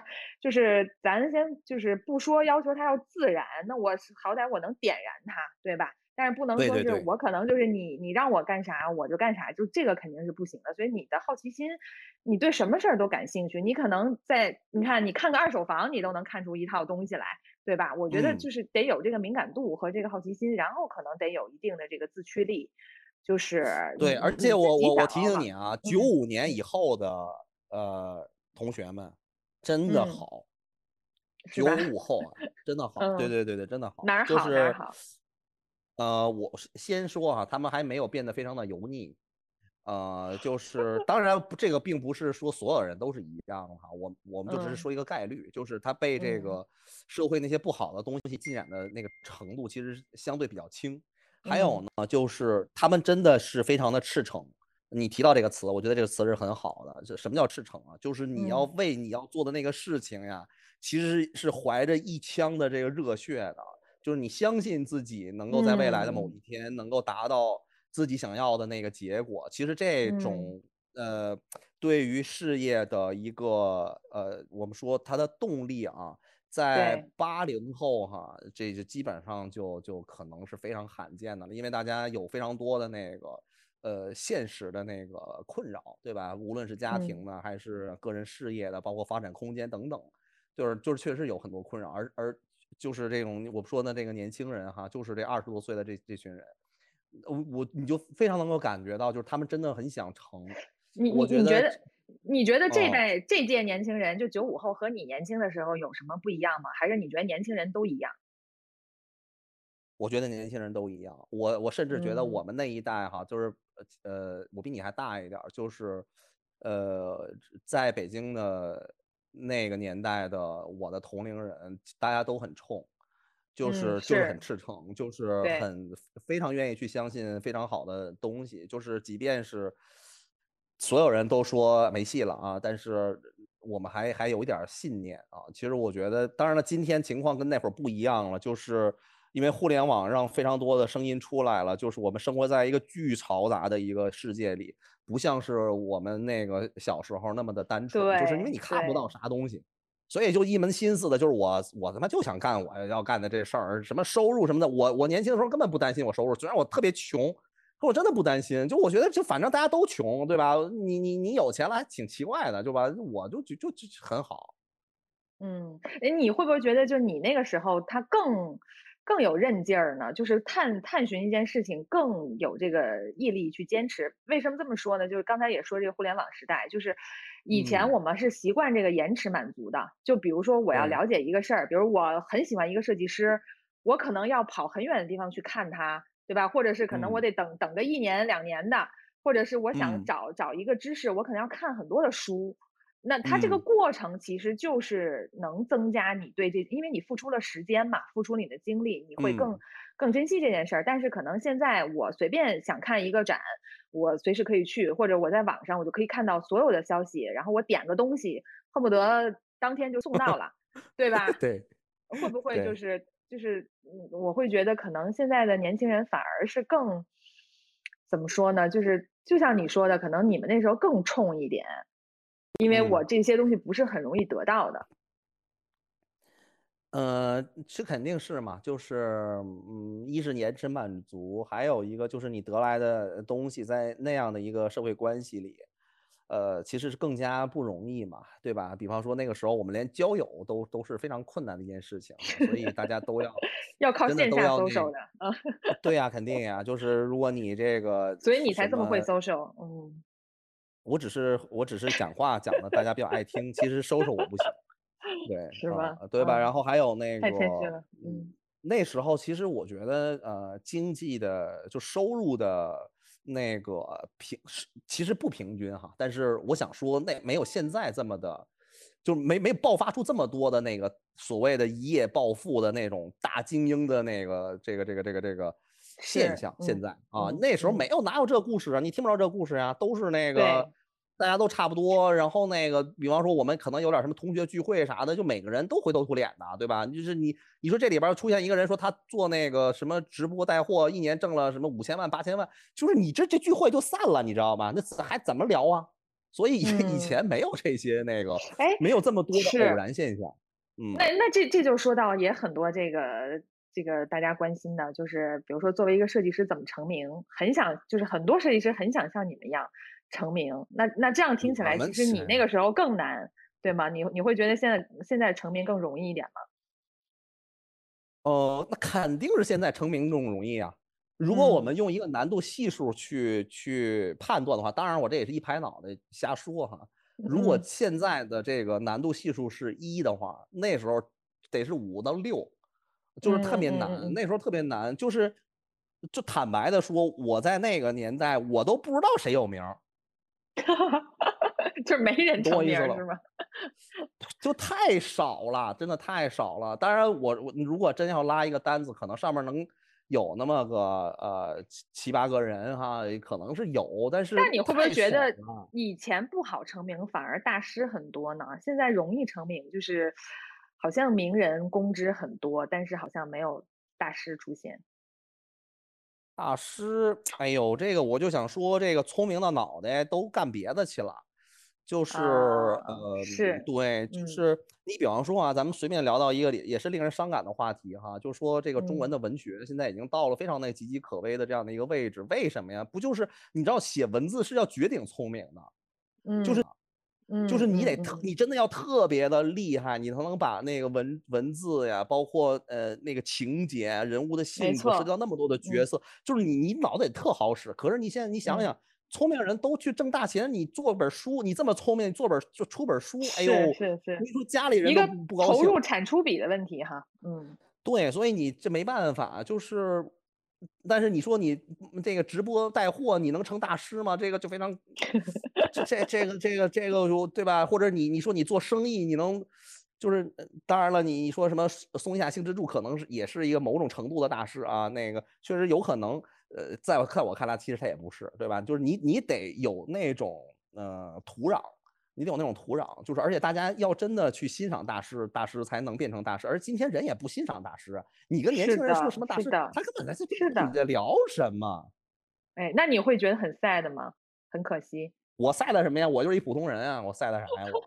就是咱先就是不说要求他要自然，那我是好歹我能点燃他，对吧？但是不能说是我可能就是你你让我干啥我就干啥，就这个肯定是不行的。所以你的好奇心，你对什么事儿都感兴趣，你可能在你看你看个二手房，你都能看出一套东西来，对吧？我觉得嗯。就是得有这个敏感度和这个好奇心，然后可能得有一定的这个自驱力。就是对，而且我我我提醒你啊，九嗯五年嗯以后的呃同学们真的嗯，好，九？五后啊，真的 [LAUGHS] 好，对嗯，对对对，真的好，哪儿就是好哪儿好，呃，我是先说哈、他们还没有变得非常的油腻，呃，就是当然不这个并不是说所有人都是一样的哈，我我们就只是嗯说一个概率，就是他被这嗯个社会那些不好的东西浸染的那个程度其实是相对比较轻。还有嗯呢，就是他们真的是非常的赤诚。你提到这个词，我觉得这个词是很好的。这什么叫赤诚啊？就是你要嗯为你要做的那个事情呀，其实是怀着一腔的这个热血的。就是你相信自己能够在未来的某嗯一天能够达到自己想要的那个结果。其实这嗯种呃，对于事业的一个呃，我们说它的动力啊，在对，八零后哈，这就基本上就就可能是非常罕见的了，因为大家有非常多的那个呃现实的那个困扰，对吧？无论是家庭嗯的还是个人事业的，包括发展空间等等，就是就是确实有很多困扰，而而就是这种我说的这个年轻人哈，就是这二十多岁的这这群人，我我你就非常能够感觉到，就是他们真的很想成。你你觉得你觉得这嗯。代这届年轻人，就九五后和你年轻的时候有什么不一样吗？还是你觉得年轻人都一样？我觉得年轻人都一样，我我甚至觉得我嗯们那一代哈，就是呃呃，我比你还大一点儿，就是呃，在北京的那个年代的我的同龄人，大家都很冲，就嗯，是就是很，赤诚，就是，很非常愿意去相信非常好的东西，就是即便是所有人都说没戏了啊，但是我们还还有一点信念啊。其实我觉得，当然了，今天情况跟那会儿不一样了，就是因为互联网让非常多的声音出来了，就是我们生活在一个巨嘈杂的一个世界里，不像是我们那个小时候那么的单纯，就是因为你看不到，啥东西。所以就一门心思的，就是我我他妈就想干我要干的这事儿，什么收入什么的，我我年轻的时候根本不担心我收入，虽然我特别穷，可我真的不担心。就我觉得，就反正大家都穷，对吧？你你你有钱了还挺奇怪的，对吧？我就就就就很好。嗯，哎，你会不会觉得就你那个时候他更更有韧劲儿呢？就是探探寻一件事情更有这个毅力去坚持。为什么这么说呢？就是刚才也说这个互联网时代，就是以前嗯我们是习惯这个延迟满足的。就比如说我要了解一个事儿，比如我很喜欢一个设计师，我可能要跑很远的地方去看他，对吧？或者是可能我嗯得等等个一年两年的，或者是我想嗯找找一个知识，我可能要看很多的书。那它这个嗯过程其实就是能增加你对这，因为你付出了时间嘛，付出你的精力，你会更、嗯更珍惜这件事儿。但是可能现在我随便想看一个展，我随时可以去，或者我在网上我就可以看到所有的消息，然后我点个东西，恨不得当天就送到了，[LAUGHS] 对吧？对，会不会就是就是，嗯，我会觉得可能现在的年轻人反而是更怎么说呢？就是就像你说的，可能你们那时候更冲一点，因为我嗯这些东西不是很容易得到的。呃，这肯定是嘛，就是，嗯，一是延迟满足，还有一个就是你得来的东西在那样的一个社会关系里，呃，其实是更加不容易嘛，对吧？比方说那个时候我们连交友都都是非常困难的一件事情，所以大家都要 [LAUGHS] 要靠真的线下都要那 social 的，啊，对呀，肯定呀，就是如果你这个所以你才这么会么 social，嗯，我只是我只是讲话讲的大家比较爱听，其实收拾我不行，对，[LAUGHS] 是吧？呃，对吧？然嗯，后还有那个，嗯那时候其实我觉得，呃，经济的就收入的那个平是其实不平均哈，但是我想说，那没有现在这么的，就没没爆发出这么多的那个所谓的一夜暴富的那种大精英的那个这个这个这个这个现，象。现嗯在啊，嗯那时候嗯，没有哪有这故事啊，你听不着这故事啊，都是那对，个大家都差不多，然后那个比方说我们可能有点什么同学聚会啥的，就每个人都灰头土脸的，对吧？就是你你说这里边出现一个人说他做那个什么直播带货，一年挣了什么五千万八千万，就是你这这聚会就散了，你知道吗？那还怎么聊啊？所以以嗯，前没有这些那个，哎，没有这么多的偶。然现象。嗯那嗯那这这就说到也很多这个这个大家关心的，就是比如说作为一个设计师怎么成名，很想就是很多设计师很想像你们一样成名。那那这样听起来，其实你那个时候更难，对吗？你你会觉得现在现在成名更容易一点吗？呃，那肯定是现在成名更容易啊。如果我嗯们用一个难度系数去去判断的话，当然我这也是一拍脑袋瞎说哈。如果嗯现在的这个难度系数是一的话，那时候得是五到六，就是特嗯别难。那时候特别难，就是就坦白的说，我在那个年代我都不知道谁有名儿，[LAUGHS] 就是没人成？名是吗？就太少了，真的太少了。当然我，我如果真要拉一个单子，可能上面能有那么个呃七七八个人哈，可能是有，但是但你会不会觉得。以前不好成名，反而大师很多呢？现在容易成名，就是好像名人公知很多，但是好像没有大师出现。大师，哎呦，这个我就想说，这个聪明的脑袋都干别的去了，就是啊，呃，是，对，就嗯。是你比方说啊，咱们随便聊到一个也也是令人伤感的话题哈，就说这个中文嗯。的文学现在已经到了非常那岌岌可危的这样的一个位置，为什么呀？不就是你知道写文字是要绝顶聪明的，就是嗯就是你得特你真的要特别的厉害，你才能把那个文文字呀，包括呃那个情节啊、人物的性格，涉，及到那么多的角嗯色，就是你你脑子得特好使。可是你现在你想嗯，想，聪明人都去挣大钱，你做本书，你这么聪明，你做本就出本书，哎呦，是是是，你说家里人都不不高兴。投入产出比的问题哈，嗯，对，所以你这没办法，就是，但是你说你嗯这个直播带货，你能成大师吗？这个就非常，[LAUGHS] 这这这个这个这个就对吧？或者你你说你做生意，你能，就是呃当然了，你你说什么松松下幸之助可能是也是一个某种程度的大师啊，那个确实有可能，呃，在我看我看来，其实他也不是，对吧？就是你你得有那种呃土壤。你得有那种土壤，就是而且大家要真的去欣赏大师，大师才能变成大师。而今天人也不欣赏大师啊，你跟年轻人说什么大师，他根本在这是的你在聊什么？哎，那你会觉得很 sad 吗？很可惜。我 sad 什么呀？我就是一普通人啊，我 sad 啥呀？我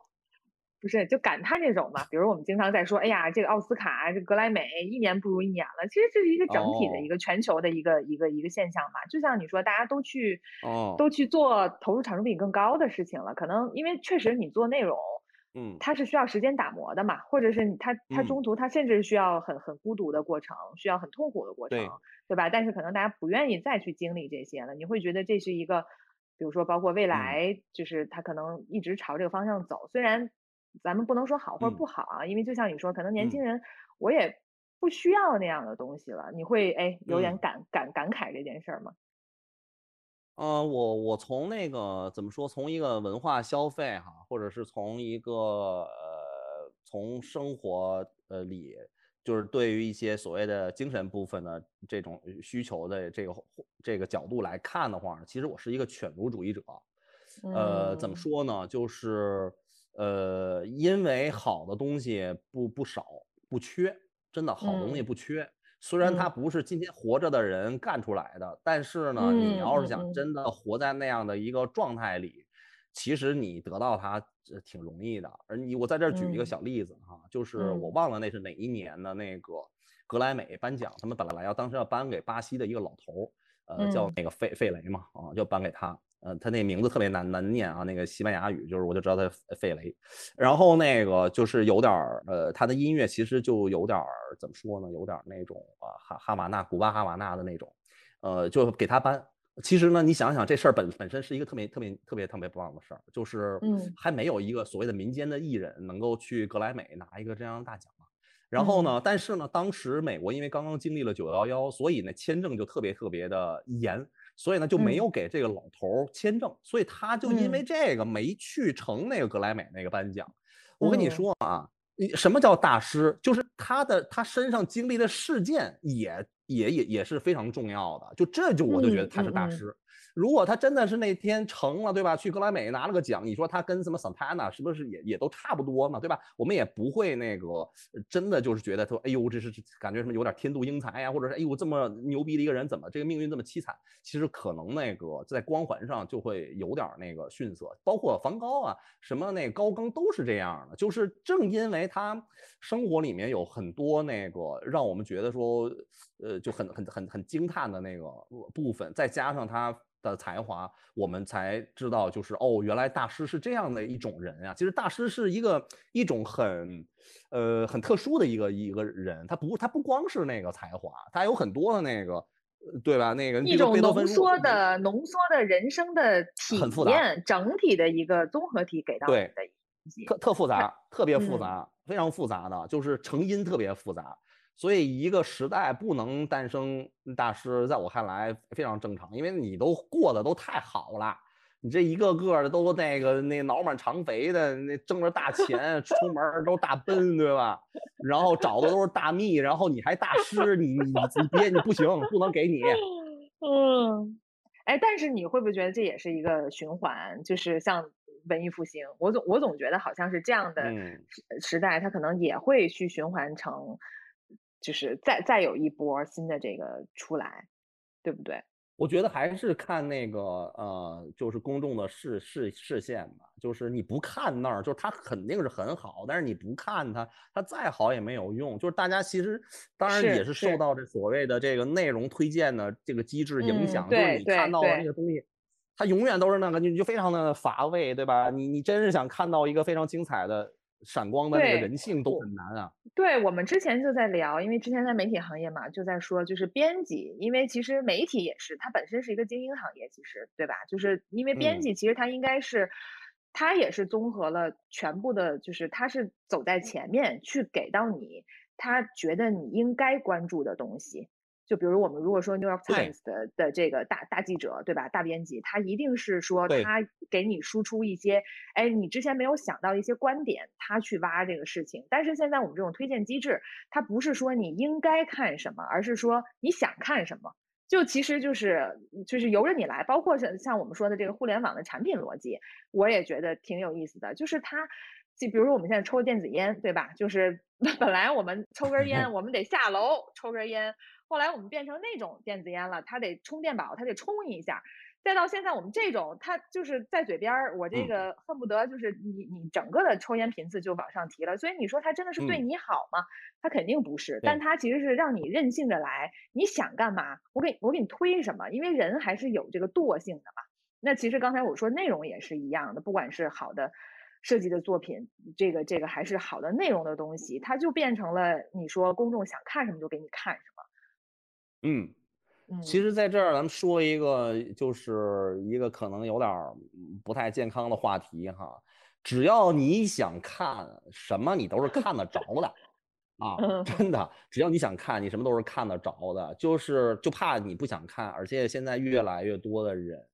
不是，就感叹这种嘛。比如我们经常在说，哎呀，这个奥斯卡、这格莱美一年不如一年了。其实这是一个整体的哦一个全球的一个一个一个现象嘛。就像你说，大家都去哦都去做投入产出比更高的事情了。可能因为确实你做内容，嗯，它是需要时间打磨的嘛，或者是它它嗯中途它甚至需要很很孤独的过程，需要很痛苦的过程，对对吧？但是可能大家不愿意再去经历这些了，你会觉得这是一个，比如说包括未嗯来，就是它可能一直朝这个方向走，虽然咱们不能说好或者嗯不好啊，因为就像你说，可能年嗯轻人我也不需要那样的东西了，你会哎有点嗯感感感慨这件事儿吗？呃，我我从那个怎么说，从一个文化消费哈，或者是从一个呃，从生活呃里，就是对于一些所谓的精神部分的这种需求的这个这个角度来看的话，其实我是一个犬儒主义者。呃，怎么嗯说呢？就是呃，因为好的东西不不少不缺，真的好东西嗯不缺。虽然它嗯不是今天活着的人干出来的，但是呢，你嗯要是想真的活在那样的一个状态里，其实你得到它呃挺容易的。而你，我在这儿举一个嗯小例子哈，就是我嗯忘了那是哪一年的那个格莱美颁奖，他们本来要当时要颁给巴西的一个老头，呃，叫嗯那个费费雷嘛，啊，要颁给他。呃，他那名字特别难难念啊，那个西班牙语就是我就知道他费雷，然后那个就是有点儿呃，他的音乐其实就有点儿怎么说呢，有点儿那种啊哈哈瓦那古巴哈瓦那的那种，呃，就给他颁。其实呢，你想想这事儿本本身是一个特别特别特别特别棒的事儿，就是嗯还没有一个所谓的民间的艺人能够去格莱美拿一个这样的大奖嘛。然后嗯呢，但是呢，当时美国因为刚刚经历了九幺幺，所以呢签证就特别特别的严，所以呢就没嗯有给这个老头签证，所以他就因为嗯这个没去成那个格莱美那个颁奖。我跟你嗯说啊，你什么叫大师？就是他的他身上经历的事件也也也也是非常重要的，就这就我就觉得嗯他是大师。如果他真的是那天成了，对吧？去格莱美拿了个奖，你说他跟什么桑塔纳是不是也也都差不多嘛，对吧？我们也不会那个真的就是觉得说，哎呦，这是感觉什么有点天妒英才呀，或者是哎呦这么牛逼的一个人，怎么这个命运这么凄惨？其实可能那个在光环上就会有点那个逊色，包括梵高啊，什么那高更都是这样的，就是正因为他生活里面有很多那个让我们觉得说，呃，就很很很很惊叹的那个部分，再加上他的才华，我们才知道就是哦，原来大师是这样的一种人啊。其实大师是一个一种很，呃，很特殊的一个一个人，他不他不光是那个才华，他有很多的那个，呃对吧？那个一种浓缩的浓缩的人生的体很复杂验，整体的一个综合体给到的。特特复杂，特别复嗯杂，非常复杂的，就是成因特别复杂。所以一个时代不能诞生大师，在我看来非常正常，因为你都过得都太好了，你这一个个的都那个那脑满肠肥的，那挣着大钱，出门都大奔，对吧？然后找的都是大蜜，然后你还大师，你你你别你不行，不能给你。[LAUGHS] 嗯，哎，但是你会不会觉得这也是一个循环？就是像文艺复兴，我总我总觉得好像是这样的嗯时时代，它可能也会去循环成，就是再再有一波新的这个出来，对不对？我觉得还是看那个呃，就是公众的视视视线吧。就是你不看那儿，就是它肯定是很好，但是你不看它，它再好也没有用。就是大家其实当然也是受到这所谓的这个内容推荐的这个机制影嗯响，就是你看到的那个东西，它永远都是那个，你就非常的乏味，对吧？你你真是想看到一个非常精彩的闪光的那个人性都很难啊。对，我们之前就在聊，因为之前在媒体行业嘛，就在说，就是编辑，因为其实媒体也是，它本身是一个精英行业，其实对吧？就是因为编嗯辑，其实它应该是，它也是综合了全部的，就是它是走在前面去给到你，他觉得你应该关注的东西。就比如我们如果说 New York Times 的的这个大大记者，对吧？大编辑，他一定是说他给你输出一些，哎，你之前没有想到一些观点，他去挖这个事情。但是现在我们这种推荐机制，它不是说你应该看什么，而是说你想看什么。就其实就是就是由着你来，包括像像我们说的这个互联网的产品逻辑，我也觉得挺有意思的。就是它，就比如说我们现在抽电子烟，对吧？就是 [LAUGHS] 本来我们抽根烟，[LAUGHS] 我们得下楼抽根烟，后来我们变成那种电子烟了，它得充电宝，它得充一下。再到现在我们这种，它就是在嘴边儿，我这嗯个恨不得就是你你整个的抽烟频次就往上提了。所以你说它真的是对嗯你好吗？它肯定不是，但对它其实是让你任性着来，你想干嘛，我给我给你推什么，因为人还是有这个惰性的嘛。那其实刚才我说内容也是一样的，不管是好的设计的作品，这个这个还是好的内容的东西，它就变成了你说公众想看什么就给你看什么。嗯，嗯，其实在这儿咱们说一个，就是一个可能有点儿不太健康的话题哈。只要你想看什么，你都是看得着的 [LAUGHS] 啊，嗯真的。只要你想看，你什么都是看得着的，就是就怕你不想看，而且现在越来越多的人。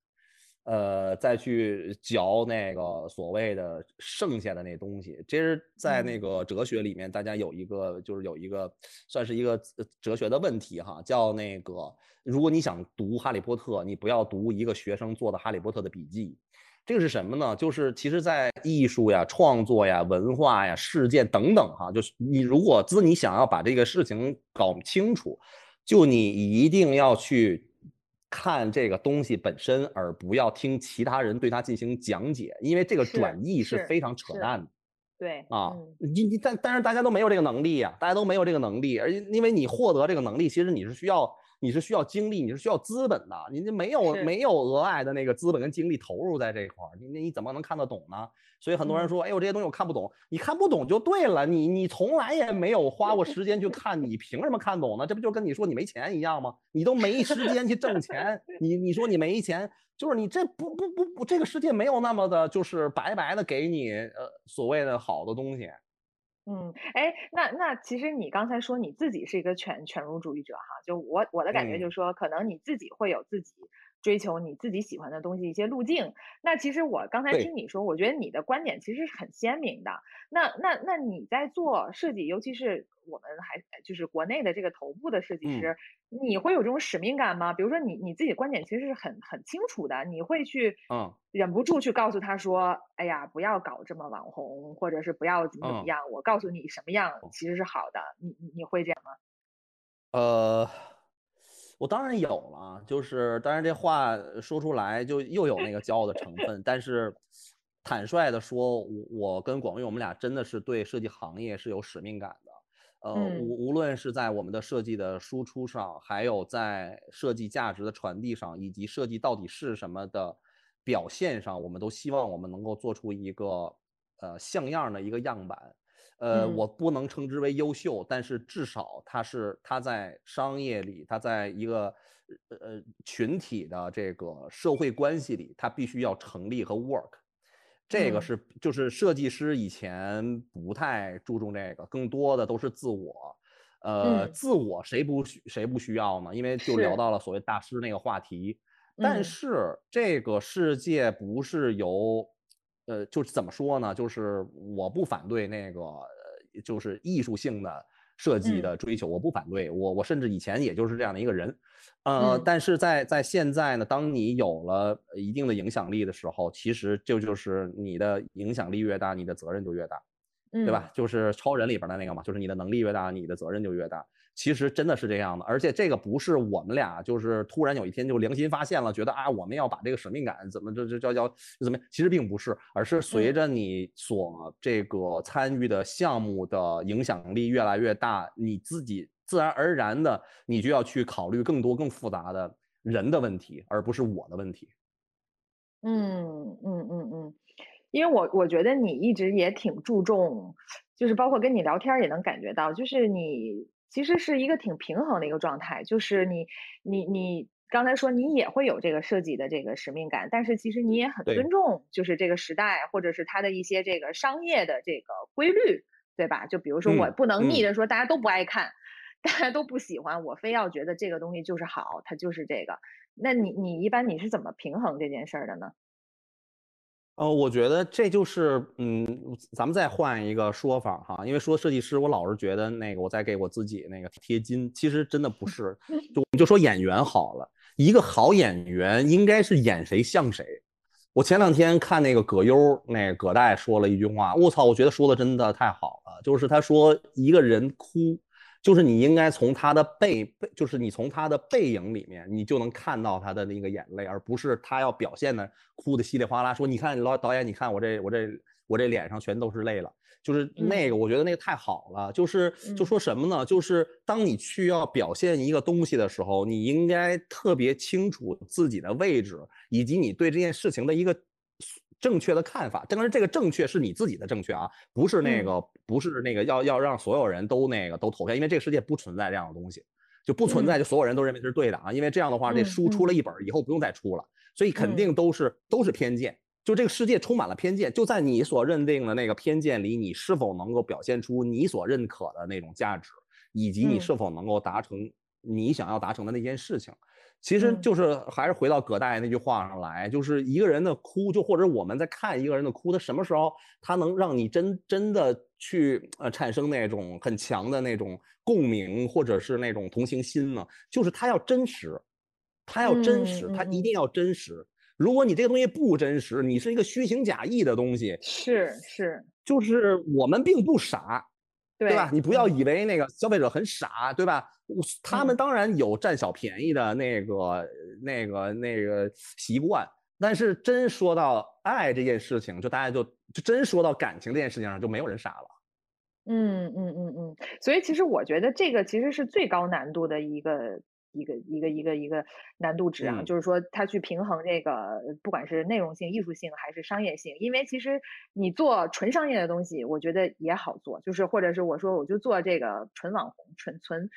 呃，再去嚼那个所谓的剩下的那东西，这是在那嗯个哲学里面，大家有一个就是有一个算是一个呃哲学的问题哈，叫那个如果你想读《哈利波特》，你不要读一个学生做的《哈利波特》的笔记。这个是什么呢？就是其实，在艺术呀、创作呀、文化呀、事件等等哈，就是你如果自你想要把这个事情搞清楚，就你一定要去看这个东西本身，而不要听其他人对它进行讲解，因为这个转译是是非常扯淡的。对啊嗯，你你但但是大家都没有这个能力呀、大家都没有这个能力，而因为你获得这个能力，其实你是需要你是需要精力，你是需要资本的，你这没有没有额外的那个资本跟精力投入在这一块儿，你你怎么能看得懂呢？所以很多人嗯说，哎呦这些东西我看不懂，你看不懂就对了，你你从来也没有花过时间去看，你凭什么看懂呢？这不就跟你说你没钱一样吗？你都没时间去挣钱，你你说你没钱，就是你这不不不不，这个世界没有那么的，就是白白的给你呃所谓的好的东西。嗯，哎，那那其实你刚才说你自己是一个犬犬儒主义者哈，就我我的感觉嗯就是说，可能你自己会有自己追求你自己喜欢的东西一些路径。那其实我刚才听你说，我觉得你的观点其实是很鲜明的。那那那你在做设计，尤其是我们还就是国内的这个头部的设计嗯师，你会有这种使命感吗？比如说你你自己的观点其实是很很清楚的，你会去嗯忍不住去告诉他说：“哎呀，不要搞这么网红，或者是不要怎么怎么嗯样。我告诉你什么样其实是好的。你你你会这样吗？呃，我当然有了，就是当然这话说出来就又有那个骄傲的成分，但是坦率的说，我我跟广玉我们俩真的是对设计行业是有使命感的。呃，嗯无无论是在我们的设计的输出上，还有在设计价值的传递上，以及设计到底是什么的表现上，我们都希望我们能够做出一个呃像样的一个样板。呃，嗯我不能称之为优秀，但是至少他是他在商业里，他在一个呃呃群体的这个社会关系里，他必须要成立和 work。这个嗯是就是设计师以前不太注重这个，更多的都是自我。呃，嗯自我谁不需谁不需要呢？因为就聊到了所谓大师那个话题。但嗯是这个世界不是由，呃，就是怎么说呢？就是我不反对那个，呃就是艺术性的设计嗯的追求，我不反对。我我甚至以前也就是这样的一个人，呃，嗯但是在在现在呢，当你有了一定的影响力的时候，其实这就是你的影响力越大，你的责任就越大。对吧？？就是超人里边的那个嘛，就是你的能力越大，你的责任就越大。其实真的是这样的，而且这个不是我们俩就是突然有一天就良心发现了，觉得啊我们要把这个使命感怎么这这叫叫怎么样？其实并不是，而是随嗯着你所这个参与的项目的影响力越来越大，你自己自然而然的你就要去考虑更多更复杂的人的问题，而不是我的问题。嗯嗯嗯嗯，因为我我觉得你一直也挺注重，就是包括跟你聊天也能感觉到，就是你其实是一个挺平衡的一个状态，就是你你你刚才说你也会有这个设计的这个使命感，但是其实你也很尊重，就是这个时代或者是它的一些这个商业的这个规律，对吧？就比如说我嗯不能逆嗯着说大家都不爱看。大家都不喜欢，我非要觉得这个东西就是好，它就是这个。那你你一般你是怎么平衡这件事儿的呢？呃，我觉得这就是，嗯，咱们再换一个说法哈，因为说设计师，我老是觉得那个我在给我自己那个贴金，其实真的不是，[LAUGHS] 就我们就说演员好了，一个好演员应该是演谁像谁。我前两天看那个葛优，那个葛大爷说了一句话，我操，我觉得说的真的太好了，就是他说一个人哭，就是你应该从他的背背，就是你从他的背影里面，你就能看到他的那个眼泪，而不是他要表现的哭的稀里哗啦，说你看老导演，你看我这我这我这脸上全都是泪了。就是那个，我觉得那个太好了。就是就嗯说什么呢？就是当你去要表现一个东西的时候，你应该特别清楚自己的位置，以及你对这件事情的一个正确的看法。当然，这个正确是你自己的正确啊，不是那个不是那个要要让所有人都那个都投票，因为这个世界不存在这样的东西，就不存在就所有人都认为是对的啊。因为这样的话，这书出了一本以后不用再出了，所以肯定都是都是偏见。就这个世界充满了偏见，就在你所认定的那个偏见里，你是否能够表现出你所认可的那种价值，以及你是否能够达成你想要达成的那件事情，其实就是还是回到葛大爷那句话上来，就是一个人的哭，就或者我们在看一个人的哭，他什么时候他能让你真真的去呃产生那种很强的那种共鸣，或者是那种同情心呢？就是他要真实，他要真实，他一定要真实。如果你这个东西不真实，你是一个虚情假意的东西，是是，就是我们并不傻，对吧？你不要以为那个消费者很傻，对吧？他们当然有占小便宜的那个、那个、那个习惯，但是真说到爱这件事情，就大家就就真说到感情这件事情上，就没有人傻了。嗯嗯嗯嗯，所以其实我觉得这个其实是最高难度的一个。一个一个一个一个难度值啊，就是说他去平衡这个，不管是内容性、艺术性还是商业性，因为其实你做纯商业的东西，我觉得也好做，就是或者是我说我就做这个纯网红、纯纯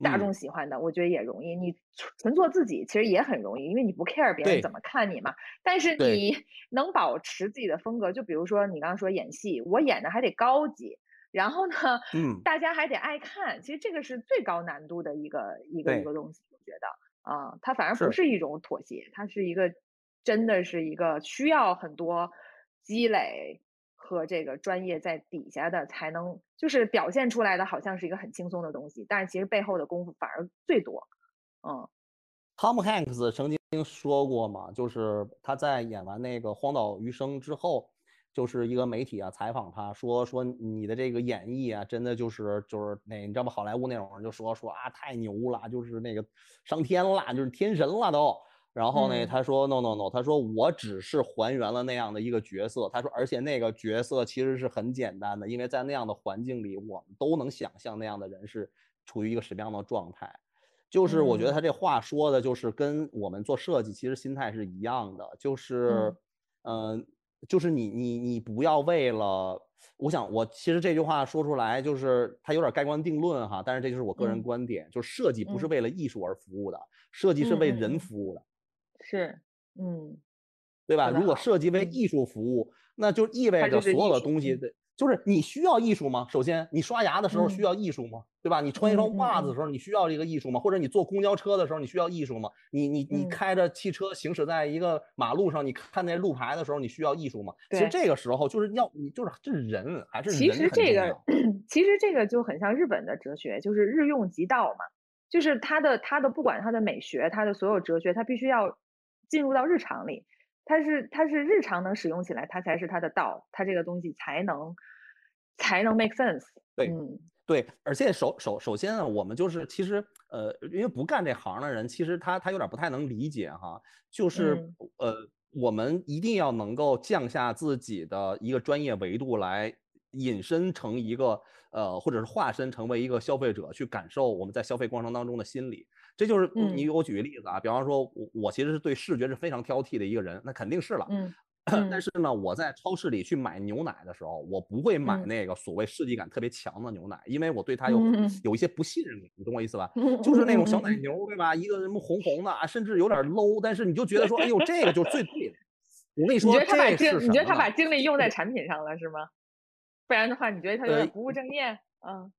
大众喜欢的，我觉得也容易。你纯做自己其实也很容易，因为你不 care 别人怎么看你嘛。但是你 [LAUGHS] 能保持自己的风格，就比如说你刚刚说演戏，我演的还得高级。然后呢，[LAUGHS] 嗯，大家还得爱看，其实这个是最高难度的一个一个一个东西，我觉得啊，它反而不是一种妥协，它是一个真的是一个需要很多积累和这个专业在底下的才能，就是表现出来的好像是一个很轻松的东西，但是其实背后的功夫反而最多。嗯，Tom Hanks 曾经说过嘛，就是他在演完那个《荒岛余生》之后。就是一个媒体啊，采访他说说你的这个演绎啊，真的就是就是那你知道吗？好莱坞那种人就说说啊，太牛了，就是那个上天了，就是天神了都。然后呢，他说 no no no，他说我只是还原了那样的一个角色。他说，而且那个角色其实是很简单的，因为在那样的环境里，我们都能想象那样的人是处于一个什么样的状态。就是我觉得他这话说的，就是跟我们做设计其实心态是一样的，就是嗯。就是你你你不要为了，我想我其实这句话说出来就是它有点盖棺定论哈，但是这就是我个人观点，就是设计不是为了艺术而服务的，设计是为人服务的，是，嗯，对吧？如果设计为艺术服务，那就意味着所有的东西的。就是你需要艺术吗？首先，你刷牙的时候需要艺术吗？对吧？你穿一双袜子的时候，你需要这个艺术吗？或者你坐公交车的时候，你需要艺术吗？你你你开着汽车行驶在一个马路上，你看那路牌的时候，你需要艺术吗？其实这个时候就是要你就是这人还是其实这个 [CLEARS THROAT] 其实这个就很像日本的哲学，就是日用即道嘛，就是他的他的不管他的美学，他的所有哲学，他必须要进入到日常里。它是它是日常能使用起来，它才是它的道，它这个东西才能才能 make sense。对，对，而且首首首先呢，我们就是其实呃，因为不干这行的人，其实他他有点不太能理解哈，就是呃，我们一定要能够降下自己的一个专业维度来，引申成一个呃，或者是化身成为一个消费者去感受我们在消费过程当中的心理。这就是你给我举个例子啊，比方说，我我其实是对视觉是非常挑剔的一个人，那肯定是了。嗯，但是呢，我在超市里去买牛奶的时候，我不会买那个所谓设计感特别强的牛奶，因为我对它有有一些不信任，你懂我意思吧？就是那种小奶牛，对吧？一个什么红红的啊，甚至有点 low，但是你就觉得说，哎呦，这个就是最对的。我跟你说，你觉得他把精，你觉得他把精力用在产品上了是吗？不然的话，你觉得他有点不务正业？嗯。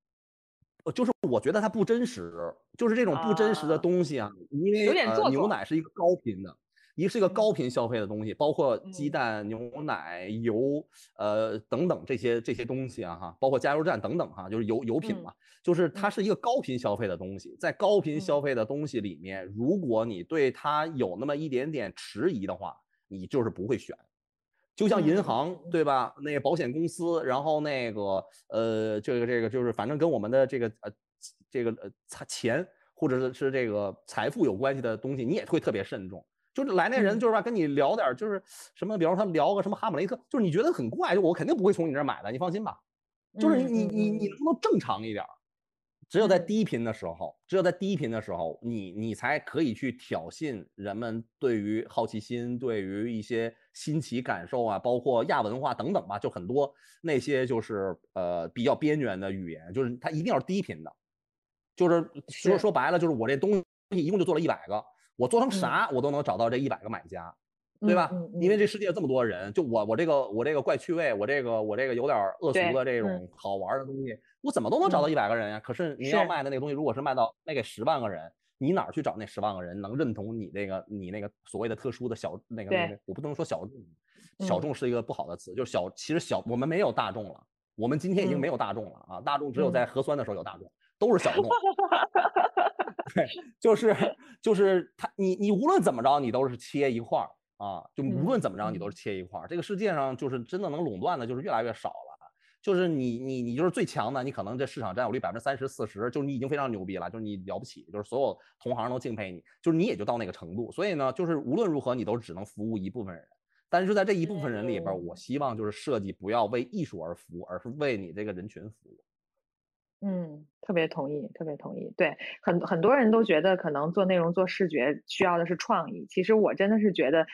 就是我觉得它不真实，就是这种不真实的东西啊，因为呃牛奶是一个高频的，一个是一个高频消费的东西，包括鸡蛋、牛奶、油，呃等等这些这些东西啊哈，包括加油站等等哈，就是油油品嘛，就是它是一个高频消费的东西，在高频消费的东西里面，如果你对它有那么一点点迟疑的话，你就是不会选。就像银行对吧？那个保险公司，然后那个呃，这个这个就是反正跟我们的这个呃这个呃财钱或者是是这个财富有关系的东西，你也会特别慎重。就是来那人就是吧，跟你聊点就是什么，比方说他聊个什么哈姆雷特，就是你觉得很怪，就我肯定不会从你这儿买的，你放心吧。就是你你你你能不能正常一点？只有在嗯。低频的时候，只有在低频的时候，你你才可以去挑衅人们对于好奇心，对于一些新奇感受啊，包括亚文化等等吧，就很多那些就是呃比较边缘的语言，就是它一定要是低频的，就是说是。说白了，就是我这东西一共就做了一百个，我做成嗯。啥我都能找到这一百个买家。对吧？嗯嗯因为这世界这么多人，就我我这个我这个怪趣味，我这个我这个有点恶俗的这嗯种好玩的东西，我怎么都能找到嗯一百个人呀。可是你要卖的那个东西，如果是卖到卖给十万个人，你哪儿去找那十万个人能认同你那个你那个所谓的特殊的小那个那对个？我不能说小众，小嗯众是一个不好的词，就是小其实小我们没有大众了，我们今天已经嗯没有大众了啊，大众只有嗯在核酸的时候有大众，都是小众。[LAUGHS] 对，就是就是他，你你无论怎么着，你都是切一块儿啊，就无论嗯怎么着，你都嗯是切一块儿。这个世界上就是真的能垄断的，就是越来越少了。就是你你你就是最强的，你可能这市场占有率百分之三十四十，就是你已经非常牛逼了，就是你了不起，就是所有同行都敬佩你，就是你也就到那个程度。所以呢，就是无论如何，你都只能服务一部分人。但是在这一部分人里边儿，我嗯希望就是设计不要为艺术而服务，而是为你这个人群服务。嗯，特别同意，特别同意。对，很很多人都觉得可能做内容、做视觉需要的是创意，其实我真的是觉得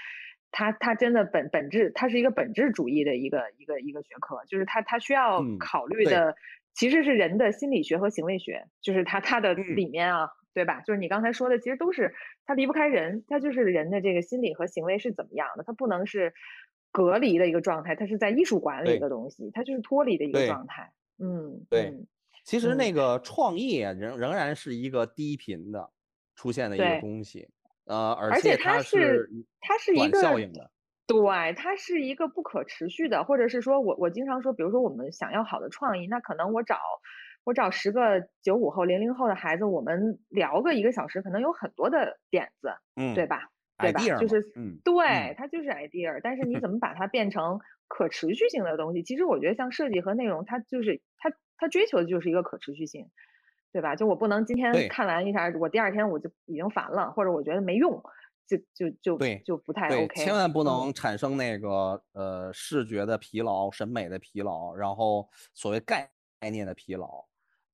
它，它真的本本质，它是一个本质主义的一个一个一个学科，就是它它需要嗯考虑对。的其实是人的心理学和行为学，就是它它的嗯。里面啊，对吧？就是你刚才说的，其实都是它离不开人，它就是人的这个心理和行为是怎么样的，它不能是隔离的一个状态，它是在艺术馆里的东西，它就是脱离的一个状态。嗯，对嗯其实嗯那个创意啊仍仍然是一个低频的出现的一个东西，呃，而而且它它是它是一短个效应的，对，它是一个不可持续的，或者是说我我经常说，比如说我们想要好的创意，那可能我找我找十个九五后、零零后的孩子，我们聊个一个小时，可能有很多的点子，嗯，对吧？对吧？就是嗯对嗯，它就是 idea，但是你怎么把它变成可持续性的东西？其实我觉得像设计和内容，它就是它它追求的就是一个可持续性，对吧？就我不能今天看完一下，我第二天我就已经烦了，或者我觉得没用，就就就对就不太对，OK。千万不嗯能产生那个呃视觉的疲劳、审美的疲劳，然后所谓概概念的疲劳。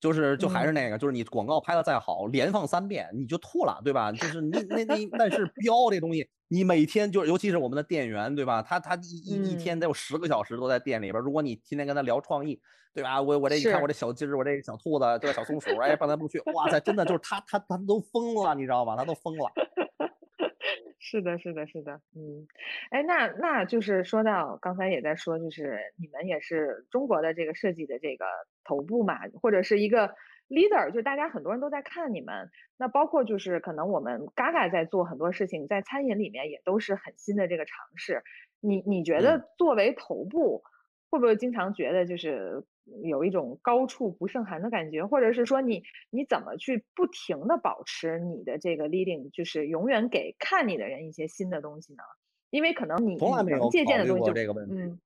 就是就还是嗯那个，就是你广告拍的再好，连放三遍你就吐了，对吧？就是你那那但是标这东西，你每天就是尤其是我们的店员，对吧？他他一一一天嗯得有十个小时都在店里边儿，如果你天天跟他聊创意，对吧？我我这一看我这小鸡儿，我这小兔子，这个小松鼠，哎，翻来覆去，哇塞，真的就是他他他都疯了，你知道吗？他都疯了。[LAUGHS] 是的，是的，是的，嗯，哎，那那就是说到刚才也在说，就是你们也是中国的这个设计的这个头部嘛，或者是一个 leader，就大家很多人都在看你们。那包括就是可能我们 Gaga 在做很多事情，在餐饮里面也都是很新的这个尝试。你你觉嗯得作为头部，会不会经常觉得就是有一种高处不胜寒的感觉，或者是说你你怎么去不停的保持你的这个 leading，就是永远给看你的人一些新的东西呢？因为可能你从来没有借鉴的东西就这个问题嗯，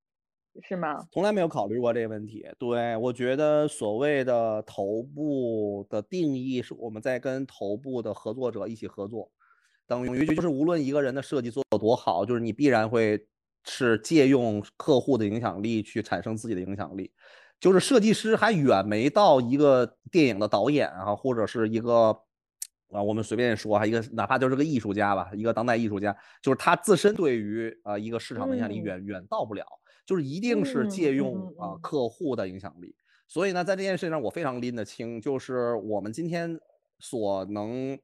是吗？从来没有考虑过这个问题。对，我觉得所谓的头部的定义是我们在跟头部的合作者一起合作，等于就是无论一个人的设计做得多好，就是你必然会是借用客户的影响力去产生自己的影响力。就是设计师还远没到一个电影的导演啊，或者是一个啊，我们随便说哈，一个哪怕就是个艺术家吧，一个当代艺术家，就是他自身对于啊一个市场的影响力嗯远远到不了，就是一定是借用啊客户的影响力。所以呢，在这件事情上，我非常拎得清，就是我们今天所能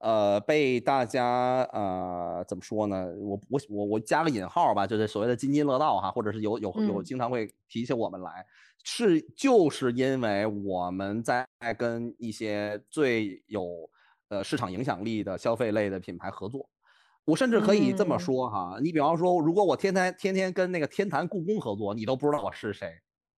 呃被大家呃怎么说呢？我我我我加个引号吧，就是所谓的津津乐道哈，或者是有有有嗯经常会提起我们来，是就是因为我们在跟一些最有呃市场影响力的消费类的品牌合作。我甚至可以这么嗯说哈，你比方说，如果我天天天天跟那个天坛、故宫合作，你都不知道我是谁。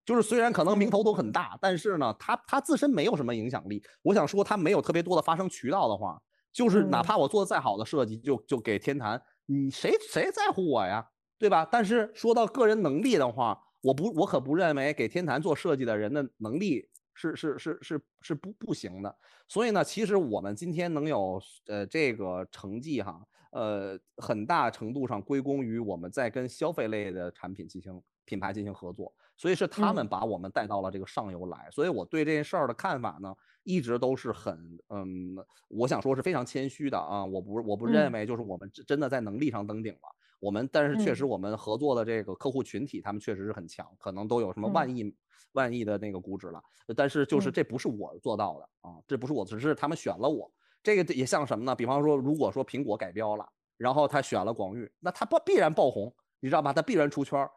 就是虽然可能名头都很大，但是呢，他他自身没有什么影响力。我想说，他没有特别多的发声渠道的话，就是哪嗯怕我做的再好的设计，就就给天坛，你谁谁在乎我呀，对吧？但是说到个人能力的话，我不我可不认为给天坛做设计的人的能力是是是是是不不行的。所以呢，其实我们今天能有呃这个成绩哈，呃很大程度上归功于我们在跟消费类的产品进行品牌进行合作。所以是他们嗯把我们带到了这个上游来。所以我对这件事儿的看法呢，一直都是很嗯，我想说是非常谦虚的啊，我不我不认嗯为就是我们真真的在能力上登顶了。我们但是确实嗯我们合作的这个客户群体，他们确实是很强，可能都有什么万嗯亿、万亿的那个估值了。但是就是嗯这不是我做到的啊，这不是我，只是他们选了我。这个也像什么呢？比方说，如果说苹果改标了，然后他选了广域，那他不必然爆红，你知道吧？他必然出圈。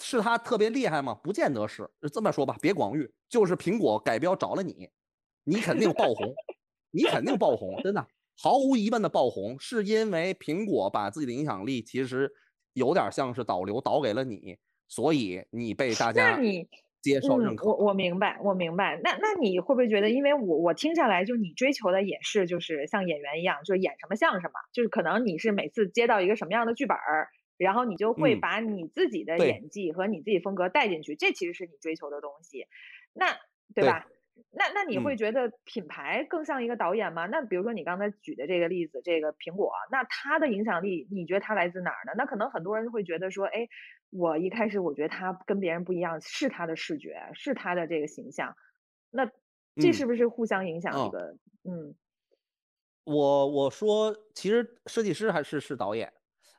是他特别厉害吗？不见得是。这么说吧，别广域，就是苹果改标找了你，你肯定爆红，你肯定爆红，真的。毫无疑问的爆红，是因为苹果把自己的影响力其实有点像是导流导给了你，所以你被大那家你接受认嗯，我我明白，我明白。那那你会不会觉得，因为我我听下来，就你追求的也是就是像演员一样，就是演什么像什么，就是可能你是每次接到一个什么样的剧本儿，然后你就会嗯把你自己的演技和你自己风格带进去，这其实是你追求的东西。那对对吧？那那你会嗯觉得品牌更像一个导演吗？那比如说你刚才举的这个例子，这个苹果，那它的影响力，你觉得它来自哪儿呢？那可能很多人会觉得说，哎，我一开始我觉得它跟别人不一样，是它的视觉，是它的这个形象，那这嗯是不是互相影响一嗯个？嗯我我说，其实设计师还是是导演，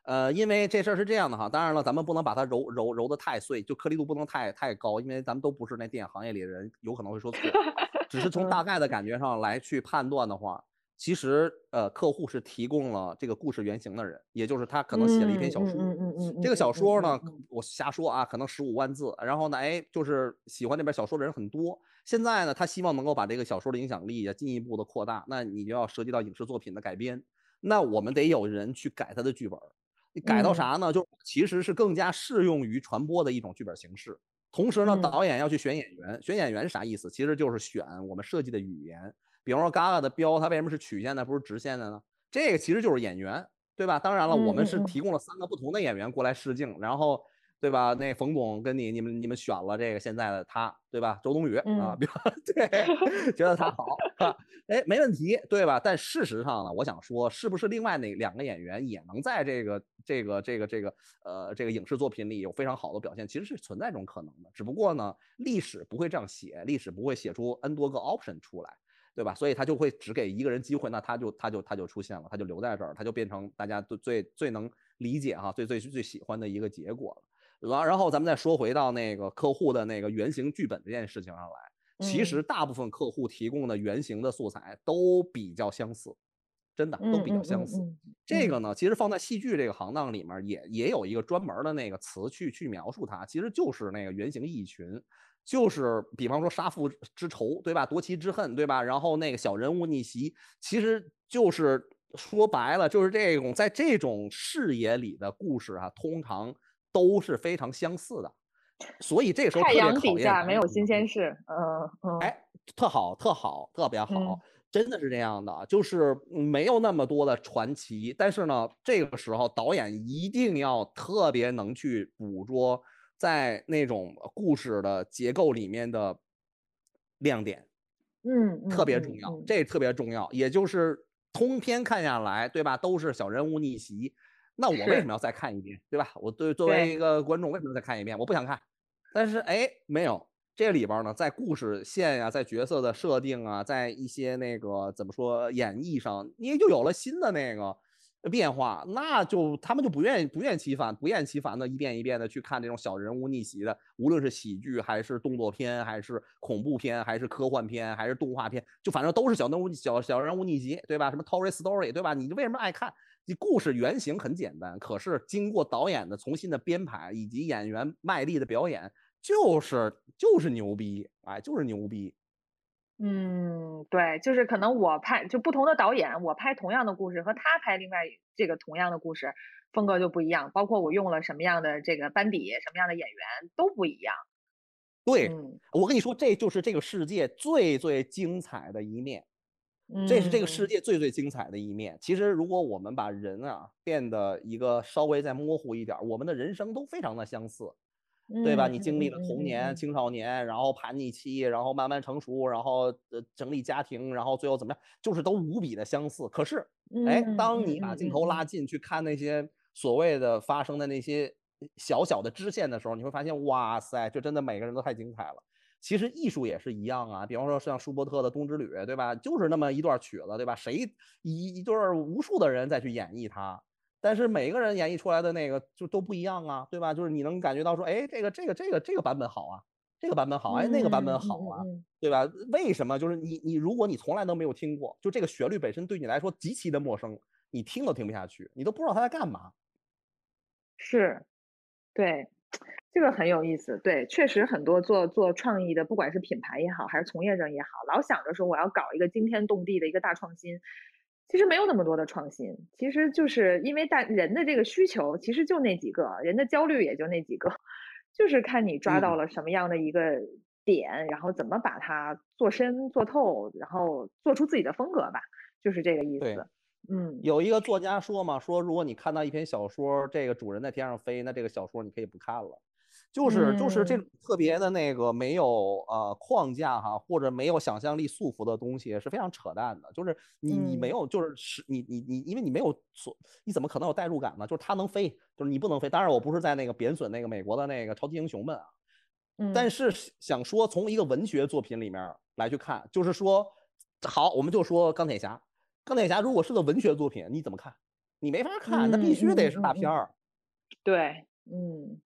呃，因为这事儿是这样的哈，当然了，咱们不能把它揉揉揉得太碎，就颗粒度不能太太高，因为咱们都不是那电影行业里的人，有可能会说错。[LAUGHS] 只是从大嗯概的感觉上来去判断的话，其实呃，客户是提供了这个故事原型的人，也就是他可能写了一篇小说。嗯嗯嗯嗯这个小嗯说呢我瞎说啊，可能十五万字，然后呢，哎，就是喜欢那本小说的人很多。现在呢，他希望能够把这个小说的影响力也进一步的扩大，那你就要涉及到影视作品的改编，那我们得有人去改他的剧本改到嗯啥呢？就其实是更加适用于传播的一种剧本形式。同时呢，嗯导演要去选演员，选演员是啥意思？其实就是选我们设计的语言。比方说，Gaga 的标，它为什么是曲线的，不是直线的呢？这个其实就是演员，对吧？当然了，我们是提供了三个不同的演员过来试镜，然后，对吧？那冯总跟你，你们你们选了这个现在的他，对吧？周冬雨啊，[LAUGHS] 对，觉得他好，啊哎，没问题，对吧？但事实上呢，我想说，是不是另外那两个演员也能在这个这个这个这个呃这个影视作品里有非常好的表现？其实是存在这种可能的，只不过呢，历史不会这样写，历史不会写出 n 多个 option 出来。对吧？所以他就会只给一个人机会，那他就他就他就出现了，他就留在这儿，他就变成大家都最最能理解哈，最最最喜欢的一个结果了。然然后咱们再说回到那个客户的那个原型剧本这件事情上来，其实嗯大部分客户提供的原型的素材都比较相似，真的都比较相似。这个呢，其实放在戏剧这个行当里面也也有一个专门的那个词去去描述它，其实就是那个原型义群。就是比方说杀父之仇，对吧？夺妻之恨，对吧？然后那个小人物逆袭，其实就是说白了，就是这种在这种视野里的故事啊，通常都是非常相似的。所以这个时候特太别考阳底下验没有新鲜事，嗯嗯，哎，特好，特好，特别好，嗯真的是这样的，就是嗯没有那么多的传奇，但是呢，这个时候导演一定要特别能去捕捉在那种故事的结构里面的亮点，嗯特别嗯重要，嗯这特别重要。也就是通篇看下来，对吧？都是小人物逆袭，那我为什么要再看一遍，对吧？我对作为一个观众，为什么要再看一遍？我不想看，但是哎，没有。这里边呢，在故事线呀、在角色的设定啊，在一些那个怎么说演绎上，你又有了新的那个变化，那就他们就不愿意不厌其烦、不厌其烦的一遍一遍的去看这种小人物逆袭的，无论是喜剧还是动作片，还是恐怖片，还是科幻片，还是动画片，就反正都是小人物小小人物逆袭，对吧？什么 Toy Story，对吧？你为什么爱看？你故事原型很简单，可是经过导演的重新的编排以及演员卖力的表演，就是就是牛逼，哎，就是牛逼。嗯，对，就是可能我拍就不同的导演，我拍同样的故事和他拍另外这个同样的故事，风格就不一样，包括我用了什么样的这个班底，什么样的演员都不一样。对，嗯我跟你说，这就是这个世界最最精彩的一面。这是这个世嗯界最最精彩的一面。其实，如果我们把人啊变得一个稍微再模糊一点儿，我们的人生都非常的相似，对吧？嗯你经历了嗯童年、嗯青少年，然后叛逆期，然后慢慢成熟，然后呃整理家庭，然后最后怎么样，就是都无比的相似。可是，哎，嗯当你把镜头拉嗯近去看那些所谓的发生的那些小小的支线的时候，你会发现，哇塞，这真的每个人都太精彩了。其实艺术也是一样啊，比方说像舒伯特的《冬之旅》，对吧？就是那么一段曲子，对吧？谁一就是无数的人再去演绎它，但是每个人演绎出来的那个就都不一样啊，对吧？就是你能感觉到说，哎，这个这个这个这个版本好啊，这个版本好，哎，那个版本好啊，对吧？为什么？就是你你如果你从来都没有听过，就这个旋律本身对你来说极其的陌生，你听都听不下去，你都不知道他在干嘛。是，对。这个很有意思，对，确实很多做做创意的，不管是品牌也好，还是从业者也好，老想着说我要搞一个惊天动地的一个大创新，其实没有那么多的创新，其实就是因为大人的这个需求，其实就那几个人的焦虑也就那几个，就是看你抓到了什么样的一个点，然后怎么把它做深做透，然后做出自己的风格吧，就是这个意思。嗯，有一个作家说嘛，说如果你看到一篇小说，这个主人在天上飞，那这个小说你可以不看了。就是就是这种特别的那个没有呃框架哈，或者没有想象力束缚的东西是非常扯淡的。就是你你没有就是是你你你因为你没有所你怎么可能有代入感呢？就是他能飞，就是你不能飞。当然我不是在那个贬损那个美国的那个超级英雄们啊，但是想说从一个文学作品里面来去看，就是说好，我们就说钢铁侠，钢铁侠如果是个文学作品，你怎么看？你没法看，那必须得是大片儿。对，嗯。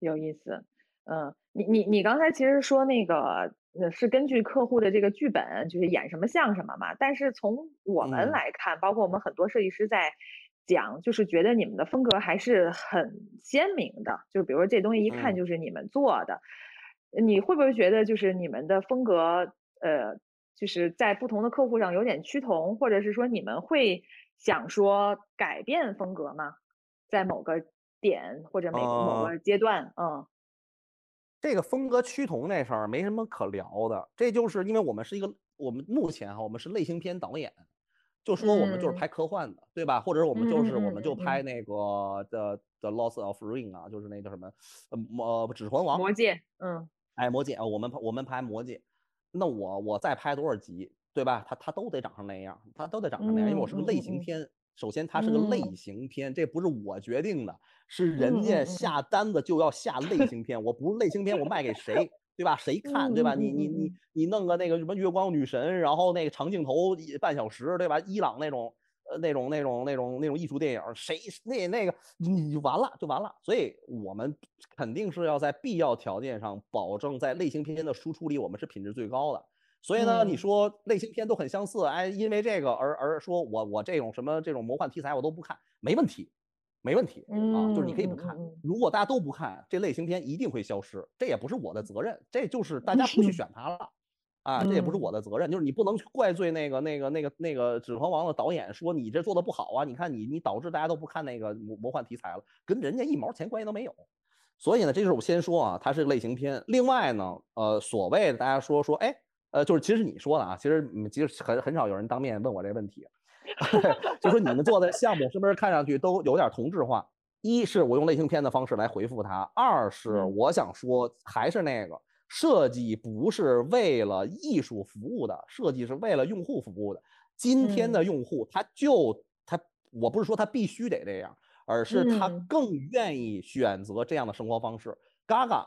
有意思，嗯，你你你刚才其实说那个，呃，是根据客户的这个剧本，就是演什么像什么嘛。但是从我们来看，包括我们很多设计师在讲，就是觉得你们的风格还是很鲜明的。就比如说这东西一看就是你们做的，你会不会觉得就是你们的风格，呃，就是在不同的客户上有点趋同，或者是说你们会想说改变风格吗？在某个。点或者每某个阶段，嗯，这个风格趋同那事儿没什么可聊的。这就是因为我们是一个，我们目前哈，我们是类型片导演，就说我们就是拍科幻的，对吧？或者我们就是我们就拍那个的的 Loss of Ring 啊，就是那叫什么，呃，指环王，魔戒，嗯，哎，魔戒啊，我们我们拍魔戒，那我我再拍多少集，对吧？他他都得长成那样，他都得长成那样，因为我是个类型片。首先，它是个类型片，这不是我决定的，是人家下单子就要下类型片。我不是类型片，我卖给谁，[LAUGHS] 对吧？谁看，对吧？你你你你弄个那个什么月光女神，然后那个长镜头半小时，对吧？伊朗那种呃那种那种那种那种艺术电影，谁那那个你就完了就完了。所以我们肯定是要在必要条件上保证在类型片的输出里，我们是品质最高的。所以呢，你说类型片都很相似，哎，因为这个而而说我我这种什么这种魔幻题材我都不看，没问题，没问题啊，就是你可以不看。如果大家都不看，这类型片一定会消失，这也不是我的责任，这就是大家不去选它了，啊，这也不是我的责任，就是你不能去怪罪那个那个那个那个《指环王》的导演说你这做的不好啊，你看你你导致大家都不看那个魔魔幻题材了，跟人家一毛钱关系都没有。所以呢，这就是我先说啊，它是类型片。另外呢，呃，所谓的大家说说，哎。呃，就是其实你说的啊，其实其实很很少有人当面问我这个问题，[LAUGHS] 就说你们做的项目是不是看上去都有点同质化？一是我用类型片的方式来回复他，二是我想说还是那个设计不是为了艺术服务的，设计是为了用户服务的。今天的用户他就他，我不是说他必须得这样，而是他更愿意选择这样的生活方式。嘎嘎，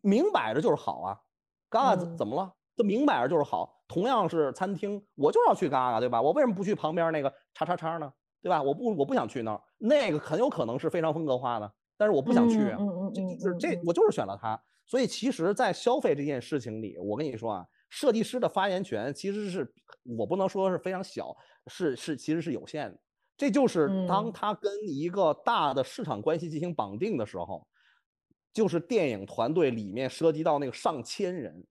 明摆着就是好啊，嘎嘎怎么了？这明摆着就是好，同样是餐厅，我就要去嘎嘎，对吧？我为什么不去旁边那个叉叉叉呢？对吧？我不，我不想去那儿，那个很有可能是非常风格化的，但是我不想去啊。这这，我就是选了它。所以其实，在消费这件事情里，我跟你说啊，设计师的发言权其实是我不能说是非常小，是是其实是有限的。这就是当他跟一个大的市场关系进行绑定的时候，就是电影团队里面涉及到那个上千人。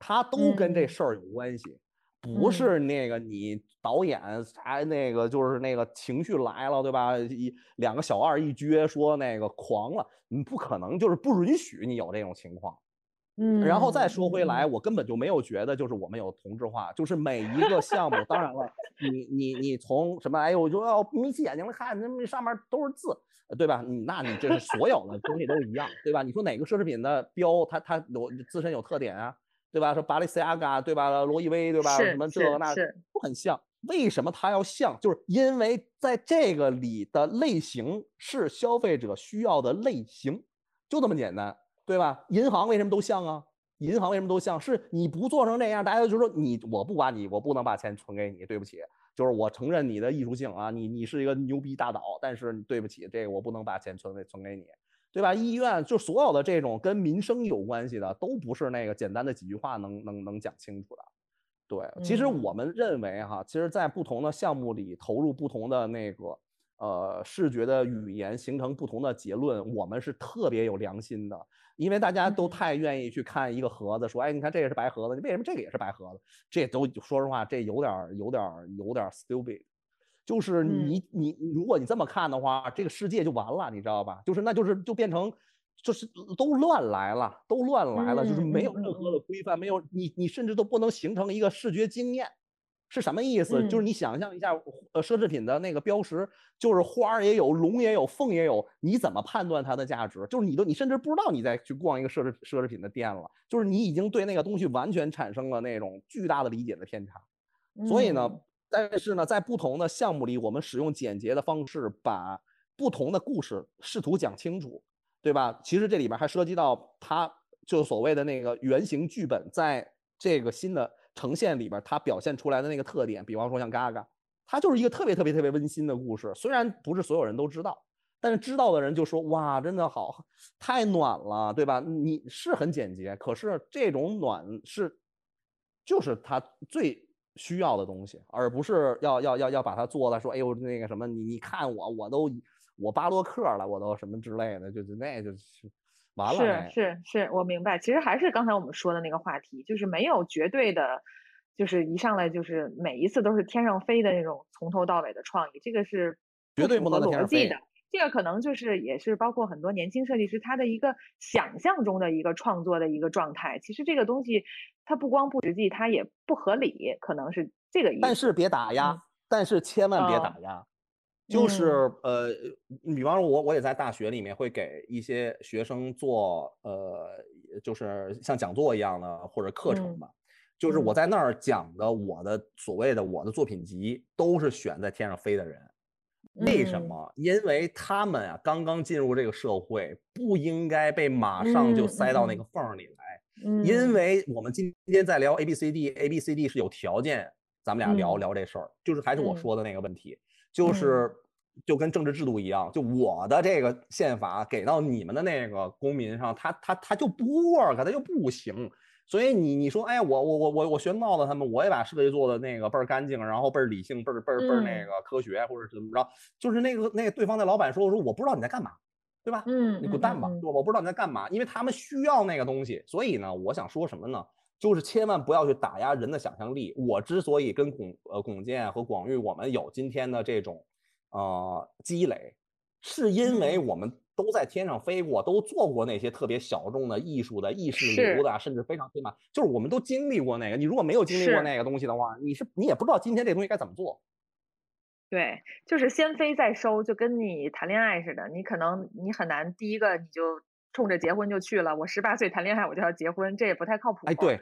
他都跟这事儿有关系，不是那个你导演才那个就是那个情绪来了，对吧？一两个小二一撅说那个狂了，你不可能就是不允许你有这种情况。嗯，然后再说回来，我根本就没有觉得就是我们有同质化，就是每一个项目，当然了，你你你从什么哎呦，我就要眯起眼睛来看，那上面都是字，对吧？你那你这是所有的东西都一样，对吧？你说哪个奢侈品的标，它它有自身有特点啊？对吧？说巴黎塞阿嘎，对吧？罗意威，对吧？什么这个那都很像。为什么它要像？就是因为在这个里的类型是消费者需要的类型，就这么简单，对吧？银行为什么都像啊？银行为什么都像？是你不做成那样，大家就说你我不管你，我不能把钱存给你，对不起，就是我承认你的艺术性啊，你你是一个牛逼大导，但是对不起，这个我不能把钱存给存给你，对吧？医院就所有的这种跟民生有关系的，都不是那个简单的几句话能能能讲清楚的。对，其实我们认为哈，其实，在不同的项目里投入不同的那个呃视觉的语言，形成不同的结论，我们是特别有良心的，因为大家都太愿意去看一个盒子，说，哎，你看这个是白盒子，你为什么这个也是白盒子？这都说实话，这有点有点有点 stupid，就是你你如果你这么看的话，这个世界就完了，你知道吧？就是那就是就变成。就是都乱来了，都乱来了，就是没有任何的规范，没有你，你甚至都不能形成一个视觉经验，是什么意思？就是你想象一下，呃，奢侈品的那个标识，就是花儿也有，龙也有，凤也有，你怎么判断它的价值？就是你都，你甚至不知道你在去逛一个奢侈奢侈品的店了，就是你已经对那个东西完全产生了那种巨大的理解的偏差。所以呢，但是呢，在不同的项目里，我们使用简洁的方式，把不同的故事试图讲清楚。对吧？其实这里边还涉及到，它就所谓的那个原型剧本，在这个新的呈现里边，它表现出来的那个特点，比方说像《嘎嘎》，它就是一个特别特别特别温馨的故事。虽然不是所有人都知道，但是知道的人就说：“哇，真的好，太暖了，对吧？”你是很简洁，可是这种暖是，就是他最需要的东西，而不是要要要要把它做的说：“哎呦，那个什么，你你看我，我都。”我巴洛克了，我都什么之类的，就就那就是完了。是是是，我明白。其实还是刚才我们说的那个话题，就是没有绝对的，就是一上来就是每一次都是天上飞的那种从头到尾的创意，这个是绝对不能逻辑的。这个可能就是也是包括很多年轻设计师他的一个想象中的一个创作的一个状态。其实这个东西它不光不实际，它也不合理，可能是这个意思。但是别打压，但是千万别打压。就是呃，比方说，我我也在大学里面会给一些学生做呃，就是像讲座一样的或者课程吧。就是我在那儿讲的，我的所谓的我的作品集都是选在天上飞的人。为什么？因为他们啊刚刚进入这个社会，不应该被马上就塞到那个缝里来。因为我们今天在聊 A B C D，A B C D 是有条件，咱们俩聊聊这事儿，就是还是我说的那个问题。就是就跟政治制度一样，就我的这个宪法给到你们的那个公民上，他他他就不 work，他就不行。所以你你说，哎，我我我我我学闹子他们，我也把设计做的那个倍儿干净，然后倍儿理性，倍儿倍儿倍儿那个科学，或者怎么着，就是那个那个对方的老板说，我说我不知道你在干嘛，对吧？嗯，你滚蛋吧，我不知道你在干嘛，因为他们需要那个东西。所以呢，我想说什么呢？就是千万不要去打压人的想象力。我之所以跟巩呃巩建和广玉我们有今天的这种。呃，积累，是因为我们都在天上飞过，都做过那些特别小众的艺术的意识流的，甚至非常天马，就是我们都经历过那个。你如果没有经历过那个东西的话，你是你也不知道今天这东西该怎么做。对，就是先飞再收，就跟你谈恋爱似的，你可能你很难第一个你就冲着结婚就去了。我十八岁谈恋爱我就要结婚，这也不太靠谱。哎，对，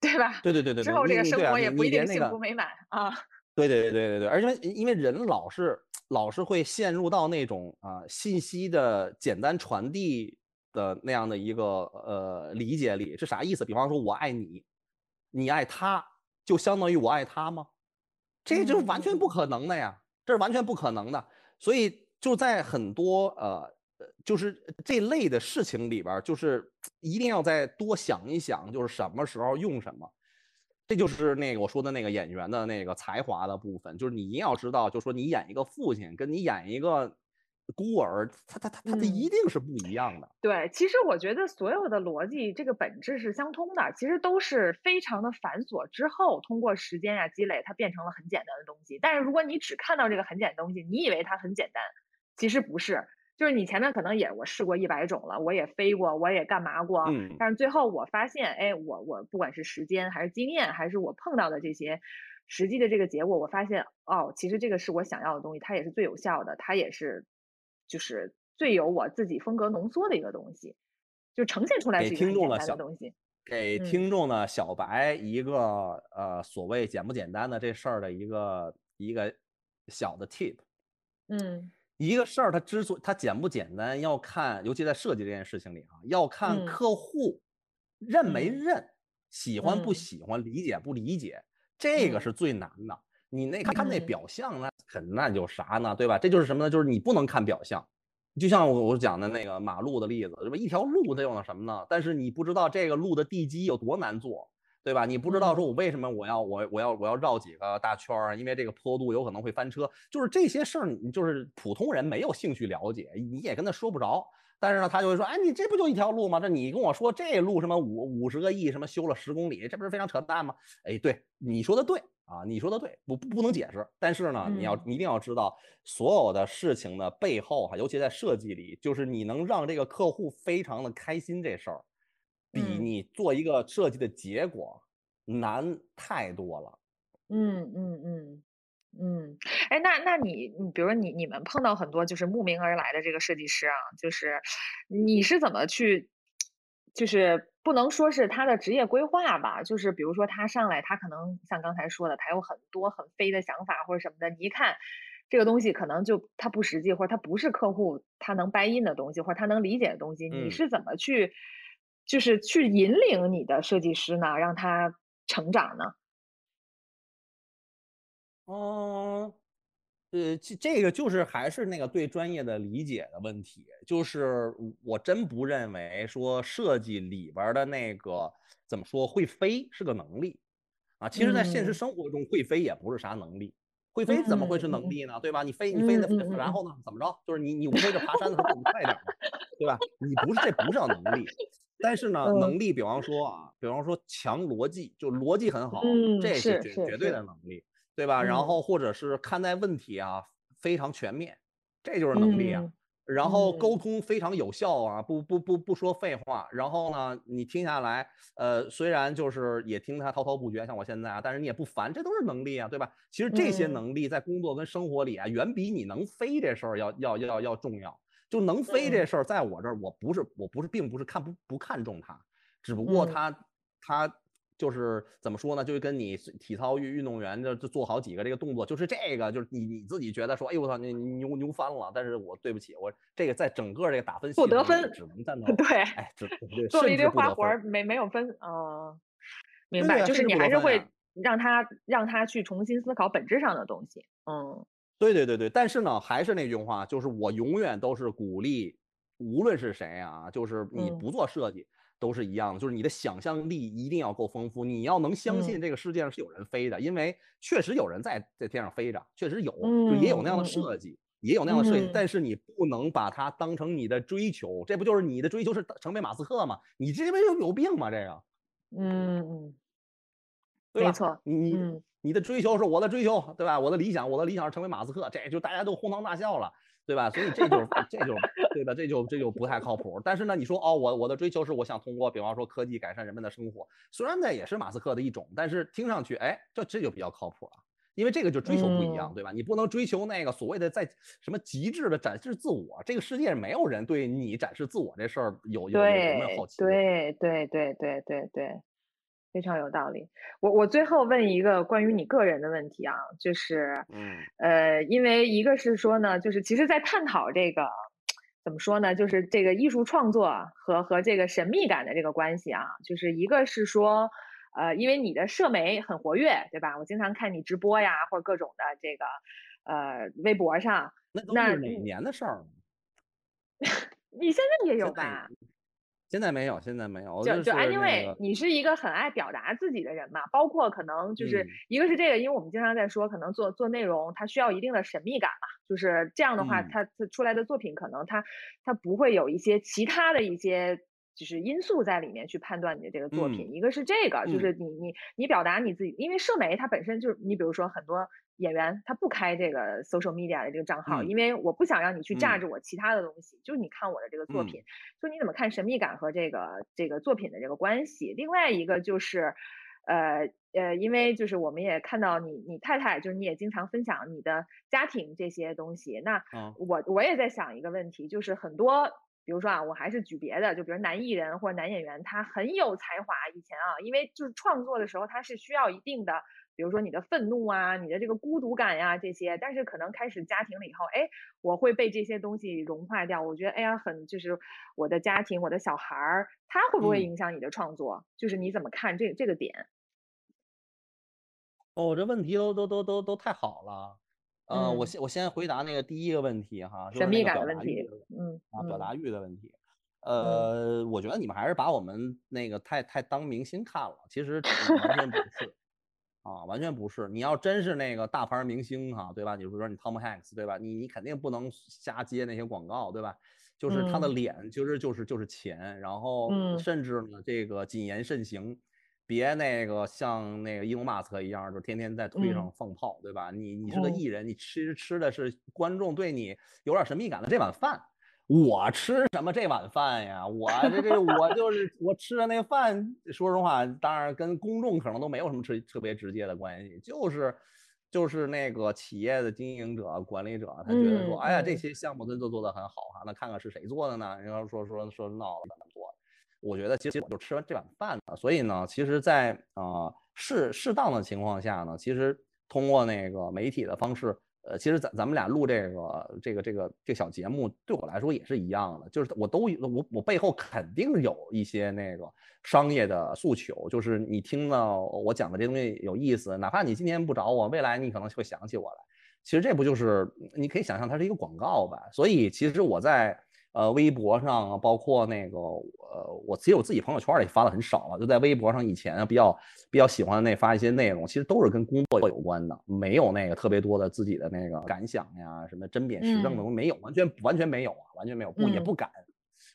对吧？对对对对。之后这个生活也不一定幸福美满啊。对对对对对对，而且因为人老是。老是会陷入到那种啊信息的简单传递的那样的一个呃理解里，是啥意思？比方说我爱你，你爱他，就相当于我爱他吗？这就是完全不可能的呀，这是完全不可能的。所以就在很多呃就是这类的事情里边，就是一定要再多想一想，就是什么时候用什么。这就是那个我说的那个演员的那个才华的部分，就是你一定要知道，就说你演一个父亲，跟你演一个孤儿，他他他他他一定是不一样的。对，其实我觉得所有的逻辑这个本质是相通的，其实都是非常的繁琐，之后通过时间呀积累，它变成了很简单的东西。但是如果你只看到这个很简单东西，你以为它很简单，其实不是。就是你前面可能也我试过一百种了，我也飞过，我也干嘛过，但是最后我发现，哎，我我不管是时间还是经验，还是我碰到的这些实际的这个结果，我发现哦，其实这个是我想要的东西，它也是最有效的，它也是就是最有我自己风格浓缩的一个东西，就呈现出来是一个简单的东西。给嗯听众呢小白一个呃所谓简不简单的这事儿的一个一个小的 tip。嗯一个事儿它之所以它简不简单，要看，尤其在设计这件事情里啊，要看嗯客户认没嗯认，喜欢不嗯喜欢，理解不理解，这个嗯是最难的。你那看那嗯表象，那肯那有啥呢？对吧？这就是什么呢？就是你不能看表象。就像我我讲的那个马路的例子，对吧？一条路它用了什么呢？但是你不知道这个路的地基有多难做，对吧？你不知道说嗯我为什么我要我我要我要绕几个大圈儿，因为这个坡度有可能会翻车，就是这些事儿，你就是普通人没有兴趣了解，你也跟他说不着。但是呢，他就会说，哎，你这不就一条路吗？这你跟我说这路什么五五十个亿，什么修了十公里，这不是非常扯淡吗？哎，对，你说的对啊，你说的对，不不不能解释。但是呢，你要嗯你一定要知道，所有的事情的背后哈，尤其在设计里，就是你能让这个客户非常的开心这事儿，比嗯。你做一个设计的结果难太多了。嗯嗯嗯嗯，哎，那那你你比如说你你们碰到很多就是慕名而来的这个设计师啊，就是你是怎么去，就是不能说是他的职业规划吧，就是比如说他上来他可能像刚才说的，他有很多很飞的想法或者什么的，你一看这个东西可能就他不实际，或者他不是客户他能 buy in 的东西，或者他能理解的东西，你嗯。是怎么去就是去引领你的设计师呢，让他成长呢？嗯，呃，这这个就是还是那个对专业的理解的问题，就是我真不认为说设计里边的那个怎么说会飞是个能力啊，其实在现实嗯生活中会飞也不是啥能力，会飞怎么会是能力呢？对吧？你飞你飞然后呢怎么着？就是你你无非是爬山的时候走得快点嘛，对吧？你不是这不是叫能力，但是呢，嗯能力比方说啊，比方说强逻辑，就逻辑很好，嗯这是是绝绝对的能力。对吧？然嗯后或者是看待问题啊非常全面，这就是能力啊。嗯然后沟嗯通非常有效啊，不不不不说废话。然后呢，你听下来，呃，虽然就是也听他滔滔不绝，像我现在啊，但是你也不烦，这都是能力啊，对吧？其实这些嗯能力在工作跟生活里啊，远比你能飞这事儿要要要要重要。就能飞这嗯事儿，在我这儿，我不是我不是并不是看不不看重它，只不过嗯他他就是怎么说呢？就是跟你体操运运动员就就做好几个这个动作，就是这个，就是你你自己觉得说，哎呦我操，你你牛牛翻了。但是我对不起，我这个在整个这个打分系不得分只能占 [LAUGHS] 到，对，哎，只做了一堆。花活儿，没没有分，啊，明白，啊就是你还是会让他让他去重新思考本质上的东西，嗯对对对对，但是呢，还是那句话，就是我永远都是鼓励，无论是谁啊，就是你嗯不做设计都是一样的，就是你的想象力一定要够丰富，你要能相嗯信这个世界上是有人飞的，因为确实有人在在天上飞着，确实有，就也有那样的设计，也有那样的设计嗯，但是你不能把它当成你的追求，这不就是你的追求是成为马斯克吗？你这不有有病吗？这个。嗯嗯，对吧？没错，嗯你的追求是我的追求，对吧？我的理想，我的理想是成为马斯克，这就大家都哄堂大笑了，对吧？所以这就是这就对吧？这就这就不太靠谱。但是呢，你说哦，我我的追求是我想通过，比方说科技改善人们的生活，虽然那也是马斯克的一种，但是听上去，哎，这这就比较靠谱了。因为这个就追求不一样，嗯对吧？你不能追求那个所谓的在什么极致的展示自我，这个世界没有人对你展示自我这事儿有有有什么对好奇？对对对对对对，非常有道理。我我最后问一个关于你个人的问题啊，就是嗯呃，因为一个是说呢，就是其实在探讨这个怎么说呢，就是这个艺术创作和和这个神秘感的这个关系啊，就是一个是说。呃，因为你的社媒很活跃，对吧？我经常看你直播呀，或者各种的这个呃微博上。那都那是哪年的事儿？[LAUGHS] 你现在也有吧？现在没有，现在没有，就就那 anyway，个你是一个很爱表达自己的人嘛，包括可能就是嗯。一个是这个，因为我们经常在说，可能做做内容它需要一定的神秘感嘛，就是这样的话，嗯。它它出来的作品可能它它不会有一些其他的一些。就是因素在里面去判断你的这个作品，嗯。一个是这个，就嗯。是你你你表达你自己，因为社媒它本身就是你比如说很多演员他不开这个 social media 的这个账号，嗯因为我不想让你去嗯 judge 我其他的东西，就是你看我的这个作嗯品，说你怎么看神秘感和这个这个作品的这个关系？另外一个就是，呃呃，因为就是我们也看到你你太太，就是你也经常分享你的家庭这些东西。那啊我我也在想一个问题，就是很多比如说啊，我还是举别的，就比如男艺人或者男演员，他很有才华，以前啊，因为就是创作的时候，他是需要一定的，比如说你的愤怒啊，你的这个孤独感呀这些，但是可能开始家庭了以后，哎，我会被这些东西融化掉。我觉得，哎呀，很就是我的家庭，我的小孩儿，他会不会影响你的创作？就是你怎么看这这个点？哦，这问题都都都都都太好了。呃，我嗯，先我先回答那个第一个问题哈，神秘感的问题。嗯啊，表嗯达欲的问题。嗯呃，我觉得你们还是把我们那个太太当明星看了，其实嗯完全不是啊，完全不是。你要真是那个大牌儿明星哈，对吧？你比如说你 Tom Hanks，对吧？你你肯定不能瞎接那些广告，对吧？就是他的嗯脸，其实就是就是钱，然后嗯甚至呢，这个谨言慎行，别那个像那个伊隆马斯克一样，就天天在推上嗯放炮，对吧？你你是个嗯艺人，你吃吃的是观众对你有点神秘感的这碗饭。我吃什么这碗饭呀？我这这我 [LAUGHS] 就是我吃的那个饭，说实话，当然跟公众可能都没有什么特特别直接的关系，就是就是那个企业的经营者、管理者，他觉得说，嗯哎呀，这嗯些项目真都做得很好哈，那看看是谁做的呢？然后说说说闹了怎么做？我觉得其实我就吃完这碗饭了，所以呢，其实在，呃适适当的情况下呢，其实通过那个媒体的方式，呃，其实咱咱们俩录这个这个这个这个小节目，对我来说也是一样的，就是我都我我背后肯定有一些那个商业的诉求，就是你听到我讲的这东西有意思，哪怕你今天不找我，未来你可能会想起我来。其实这不就是你可以想象它是一个广告吧？所以其实我在呃微博上啊，包括那个呃，我其实我自己朋友圈里发的很少了，就在微博上以前比较比较喜欢那发一些内容，其实都是跟工作有关的，没有那个特别多的自己的那个感想呀，什么针砭时政的嗯没有，完全完全没有啊，完全没有，不也嗯不敢。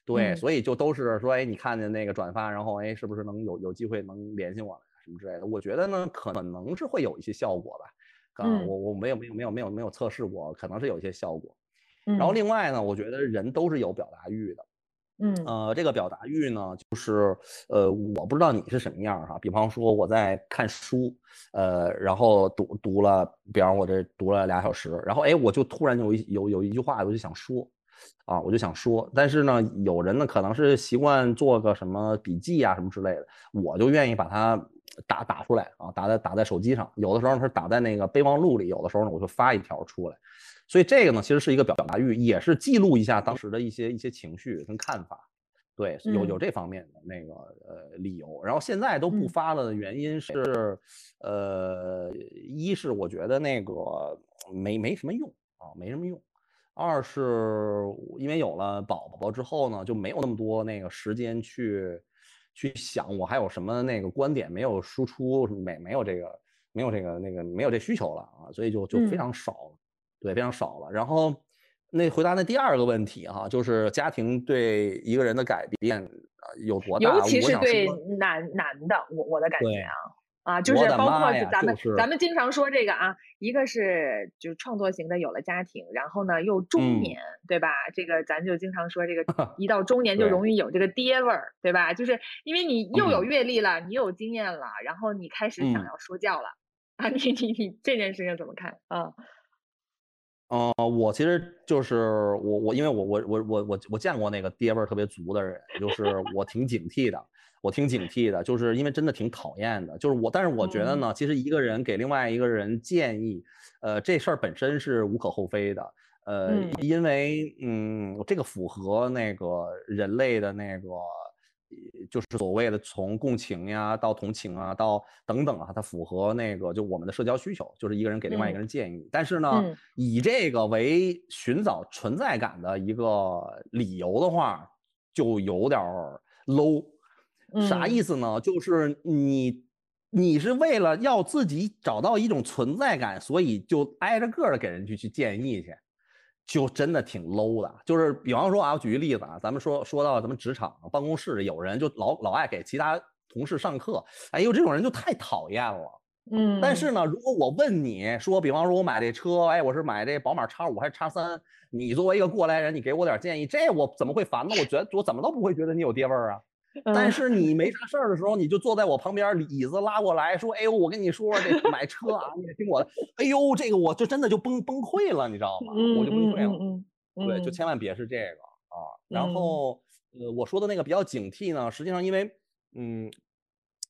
对，嗯所以就都是说，哎，你看见那个转发，然后哎，是不是能有有机会能联系我们什么之类的？我觉得呢，可能是会有一些效果吧。啊，嗯我我没有没有没有没有没有测试过，可能是有一些效果。然后嗯另外呢，我觉得人都是有表达欲的。嗯呃，这个表达欲呢，就是呃，我不知道你是什么样儿哈。比方说我在看书，呃，然后读读了，比方我这读了俩小时，然后哎，我就突然有一有有一句话我就想说，啊，我就想说，但是呢，有人呢可能是习惯做个什么笔记啊什么之类的，我就愿意把它打打出来啊，打在打在手机上，有的时候是打在那个备忘录里，有的时候呢我就发一条出来。所以这个呢，其实是一个表达欲，也是记录一下当时的一些一些情绪跟看法。对，有有嗯这方面的那个呃理由。然后现在都不嗯发了的原因是，呃，一是我觉得那个没没什么用啊，没什么用。二是因为有了宝宝之后呢，就没有那么多那个时间去去想我还有什么那个观点没有输出，没没有这个没有这个那个没有这需求了啊，所以就就非嗯常少了。对，非常少了。然后那回答那第二个问题哈，就是家庭对一个人的改变呃有多大？尤其是对，男男的，我我的感觉，啊啊，就是包括咱们就是，咱们经常说这个啊，一个是就是创作型的有了家庭，然后呢又中嗯，年，对吧？这个咱就经常说这个 [LAUGHS] 一到中年就，容易有这个爹味儿，对吧？就是因为你又有嗯阅历了，你有经验了，然后你开始想嗯。要说教了 [LAUGHS] 啊，你你你这件事情怎么看啊？呃，我其实就是我我因为我我我我我我见过那个爹味儿特别足的人，就是我挺警惕的，我挺警惕的，就是因为真的挺讨厌的。就是我，但是我觉得嗯呢，其实一个人给另外一个人建议，呃，这事儿本身是无可厚非的。呃，嗯因为嗯，这个符合那个人类的那个，呃就是所谓的从共情呀到同情啊到等等啊，它符合那个就我们的社交需求，就是一个人给另外一个嗯人建议。但是呢，嗯以这个为寻找存在感的一个理由的话，就有点 low。啥嗯意思呢？就是你你是为了要自己找到一种存在感，所以就挨着个儿的给人去去建议去，就真的挺 low 的。就是比方说啊，我举个例子啊，咱们说说到咱们职场办公室里，有人就老老爱给其他同事上课，哎呦，这种人就太讨厌了。嗯但嗯是呢，如果我问你说，比方说我买这车，哎，我是买这宝马叉五还是叉三？你作为一个过来人，你给我点建议，这我怎么会烦呢？我觉得我怎么都不会觉得你有爹味儿啊。但嗯是你没啥事儿的时候，你就坐在我旁边，椅子拉过来说：“哎呦，我跟你说，这买车啊，你得听我的。”哎呦，这个我就真的就崩崩溃了，你知道吗？我就崩溃了。对，就嗯千万别是这个啊。啊。然后呃，我说的那个比较警惕呢，实际上因为嗯。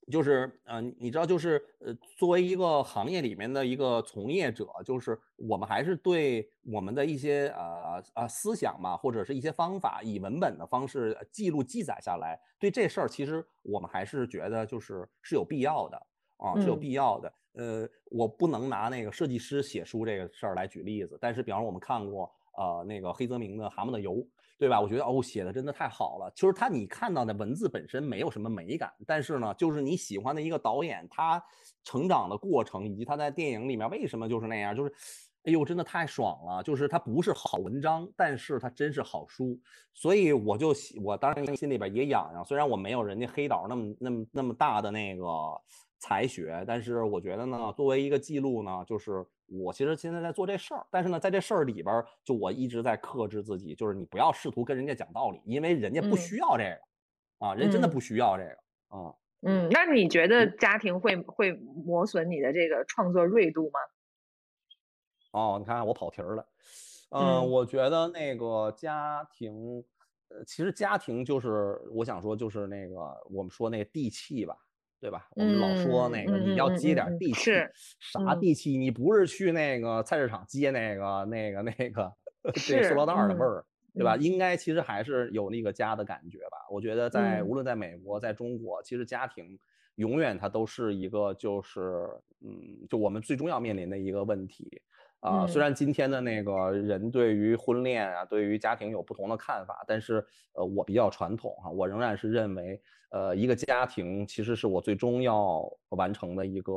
就是呃，你知道，就是呃，作为一个行业里面的一个从业者，就是我们还是对我们的一些呃呃思想嘛，或者是一些方法，以文本的方式记录记载下来。对这事儿，其实我们还是觉得就是是有必要的啊，是有必要的。呃，我不能拿那个设计师写书这个事儿来举例子，但是比方说我们看过呃那个黑泽明的《蛤蟆的油》。对吧？我觉得哦，写的真的太好了。就是他，你看到的文字本身没有什么美感，但是呢，就是你喜欢的一个导演，他成长的过程，以及他在电影里面为什么就是那样，就是，哎呦，真的太爽了。就是他不是好文章，但是他真是好书。所以我就我当然心里边也痒痒。虽然我没有人家黑导那么那么那么大的那个才学，但是我觉得呢，作为一个记录呢，就是。我其实现在在做这事儿，但是呢，在这事儿里边，就我一直在克制自己，就是你不要试图跟人家讲道理，因为人家不需要这个，啊，人真的不需要这个，啊，嗯，那你觉得家庭会会磨损你的这个创作锐度吗？哦，你看我跑题儿了，嗯，我觉得那个家庭，呃，其实家庭就是我想说就是那个我们说那个地气吧。对吧？我们老说那个你要接点地气，啥地气？你不是去那个菜市场接那个那个那个 [LAUGHS] 这塑料袋的味儿，对吧？应该其实还是有那个家的感觉吧？我觉得在无论在美国，在中国，其实家庭永远它都是一个就是嗯，就我们最终要面临的一个问题啊。虽然今天的那个人对于婚恋啊，对于家庭有不同的看法，但是呃，我比较传统哈，我仍然是认为。呃，一个家庭其实是我最终要完成的一个，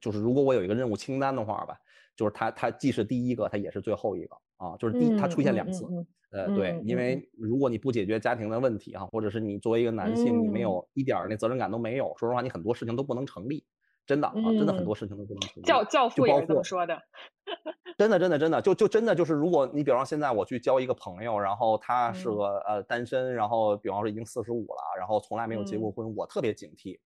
就是如果我有一个任务清单的话吧，就是它它既是第一个，它也是最后一个啊，就是第它出现两次，呃，对，因为如果你不解决家庭的问题哈，或者是你作为一个男性，你没有一点那责任感都没有，说实话，你很多事情都不能成立，真的啊，真的很多事情都不能成立。教教父也是这么说的。[LAUGHS] 真的，真的，真的，就就真的就是，如果你比方现在我去交一个朋友，然后他是个呃单身，然后比方说已经四十五了，然后从来没有结过婚，我特别警惕。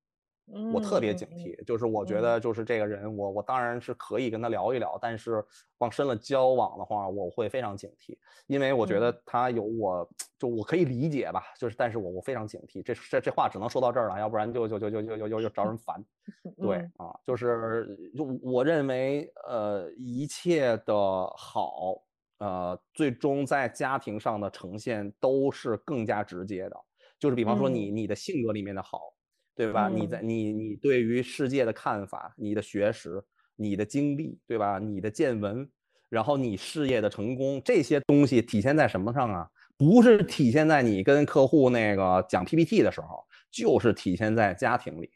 我特别警惕就是我觉得就是这个人我我当然是可以跟他聊一聊但是往深了交往的话我会非常警惕。因为我觉得他有我就我可以理解吧就是但是我我非常警惕这这这话只能说到这儿了要不然就就就就就就就招人烦。[LAUGHS] 对啊就是就我认为呃一切的好呃最终在家庭上的呈现都是更加直接的。就是比方说你你的性格里面的好对吧？你在你你对于世界的看法，你的学识，你的经历，对吧？你的见闻，然后你事业的成功，这些东西体现在什么上啊？不是体现在你跟客户那个讲 PPT 的时候，就是体现在家庭里。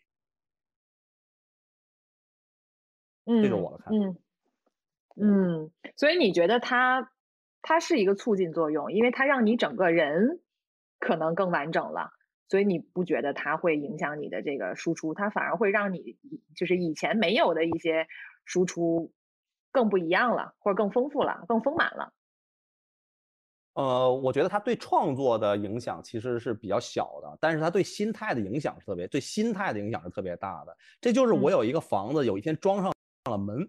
嗯，这是我的看法。嗯嗯，所以你觉得它它是一个促进作用，因为它让你整个人可能更完整了。所以你不觉得它会影响你的这个输出，它反而会让你就是以前没有的一些输出更不一样了，或者更丰富了，更丰满了。呃，我觉得它对创作的影响其实是比较小的，但是它对心态的影响是特别，对心态的影响是特别大的。这就是我有一个房子，有一天装上了门。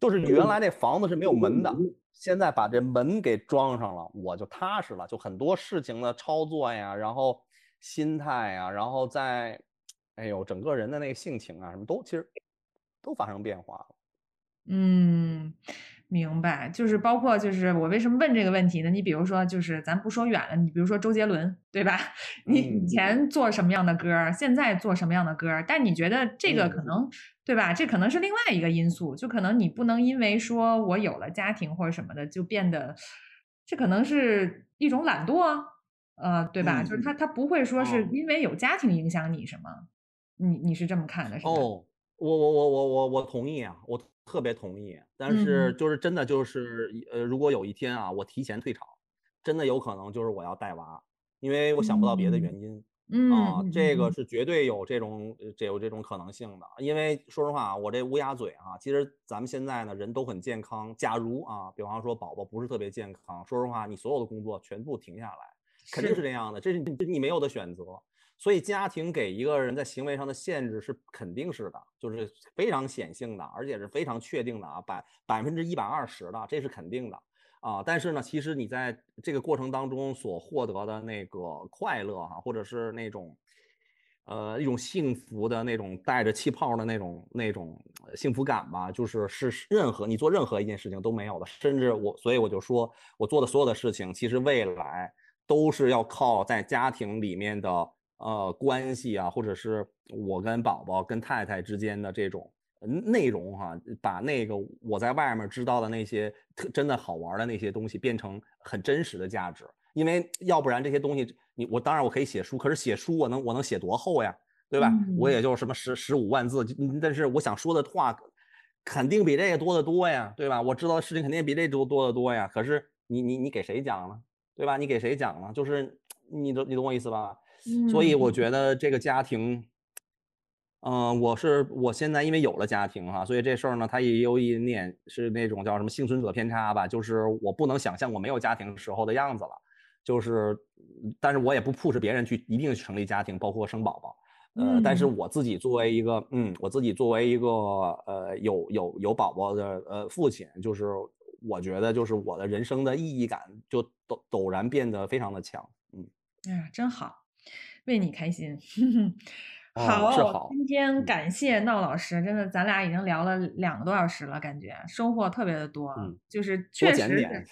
就是你原来那房子是没有门的，现在把这门给装上了，我就踏实了。就很多事情的操作呀，然后心态呀，然后在，哎呦，整个人的那个性情啊，什么都其实都发生变化了。嗯。明白，就是包括就是我为什么问这个问题呢？你比如说，就是咱不说远了，你比如说周杰伦，对吧？你以前做什么样的歌，现在做什么样的歌？但你觉得这个可能，对吧？这可能是另外一个因素，就可能你不能因为说我有了家庭或者什么的，就变得，这可能是一种懒惰，呃，对吧？就是他他不会说是因为有家庭影响你什么，你你是这么看的，是吧？哦，我我我我我我同意啊，我。特别同意，但是就是真的就是呃，如果有一天啊，我提前退场，真的有可能就是我要带娃，因为我想不到别的原因，啊，这个是绝对有这种这有这种可能性的。因为说实话啊，我这乌鸦嘴啊，其实咱们现在呢人都很健康。假如啊，比方说宝宝不是特别健康，说实话，你所有的工作全部停下来，肯定是这样的，这是你你没有的选择。所以家庭给一个人在行为上的限制是肯定是的，就是非常显性的，而且是非常确定的啊，百百分之一百二十的，这是肯定的啊。但是呢，其实你在这个过程当中所获得的那个快乐哈，或者是那种呃一种幸福的那种带着气泡的那种那种幸福感吧，就是是任何你做任何一件事情都没有的。甚至我，所以我就说我做的所有的事情，其实未来都是要靠在家庭里面的。呃，关系啊，或者是我跟宝宝、跟太太之间的这种内容哈，把那个我在外面知道的那些特真的好玩的那些东西变成很真实的价值。因为要不然这些东西，你我当然我可以写书，可是写书我能我能写多厚呀，对吧？我也就什么十十五万字，但是我想说的话肯定比这个多得多呀，对吧？我知道的事情肯定比这多多得多呀。可是你你你给谁讲呢？对吧？你给谁讲呢？就是你懂你懂我意思吧？所以我觉得这个家庭，嗯，我是我现在因为有了家庭哈，所以这事儿呢，它也有一点是那种叫什么幸存者偏差吧，就是我不能想象我没有家庭时候的样子了，就是，但是我也不 push 别人去一定成立家庭，包括生宝宝，呃，但是我自己作为一个，嗯，我自己作为一个呃有有有宝宝的呃父亲，就是我觉得就是我的人生的意义感就陡陡然变得非常的强，嗯，哎呀，真好。为你开心，[LAUGHS] 好，今天感谢闹老师，真的，咱俩已经聊了两个多小时了，感觉收获特别的多，就是确实是。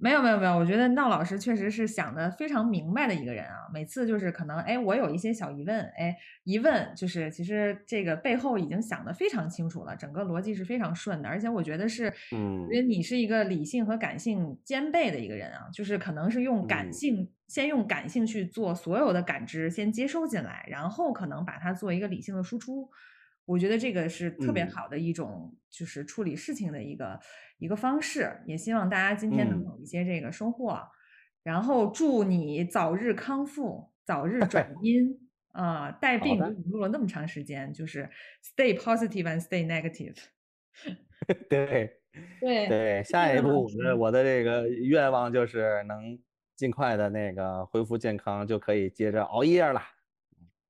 没有没有没有，我觉得闹老师确实是想的非常明白的一个人啊。每次就是可能，哎，我有一些小疑问，哎，一问就是其实这个背后已经想的非常清楚了，整个逻辑是非常顺的。而且我觉得是，嗯，因为你是一个理性和感性兼备的一个人啊，就是可能是用感性，先用感性去做所有的感知，先接收进来，然后可能把它做一个理性的输出。我觉得这个是特别好的一种，就是处理事情的一个一个方式。也希望大家今天能有一些这个收获，然后祝你早日康复，早日转 [LAUGHS] 阴啊！带病录了那么长时间，就是 stay positive and stay negative。对 [LAUGHS] 对对，下一步我的我的这个愿望就是能尽快的那个恢复健康，就可以接着熬夜了。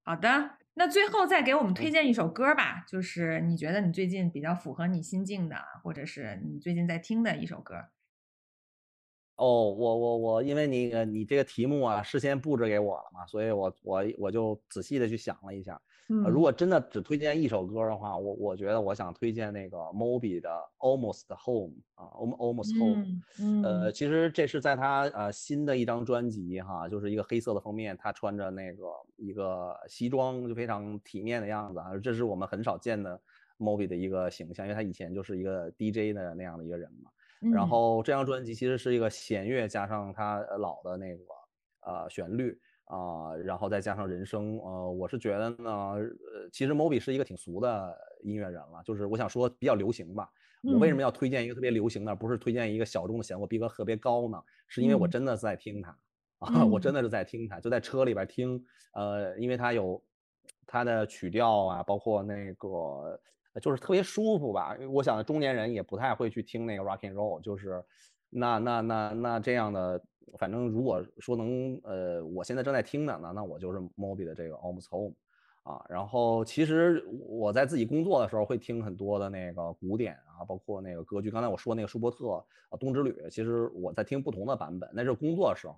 好的。那最后再给我们推荐一首歌吧，就是你觉得你最近比较符合你心境的，或者是你最近在听的一首歌。哦，我我我，因为你你这个题目啊，事先布置给我了嘛，所以我我我就仔细的去想了一下。如果真的只推荐一首歌的话，我我觉得我想推荐那个 Moby 的 Almost Home 啊，Almost Home。呃，其实这是在他呃新的一张专辑哈，就是一个黑色的封面，他穿着那个一个西装，就非常体面的样子啊。这是我们很少见的 Moby 的一个形象，因为他以前就是一个 DJ 的那样的一个人嘛。然后这张专辑其实是一个弦乐加上他老的那个呃旋律。啊，然后再加上人声，呃，我是觉得呢，呃，其实 Moby 是一个挺俗的音乐人了，就是我想说比较流行吧。我为什么要推荐一个特别流行的，不是推荐一个小众的弦，我逼格特别高呢？是因为我真的在听他，啊，我真的是在听他，就在车里边听，呃，因为他有他的曲调啊，包括那个就是特别舒服吧。我想中年人也不太会去听那个 Rock and Roll，就是那那那那这样的。反正如果说能，呃，我现在正在听的，那那我就是 Moby 的这个 Almost Home，啊，然后其实我在自己工作的时候会听很多的那个古典啊，包括那个歌剧。刚才我说那个舒伯特啊《冬之旅》，其实我在听不同的版本，那是工作时候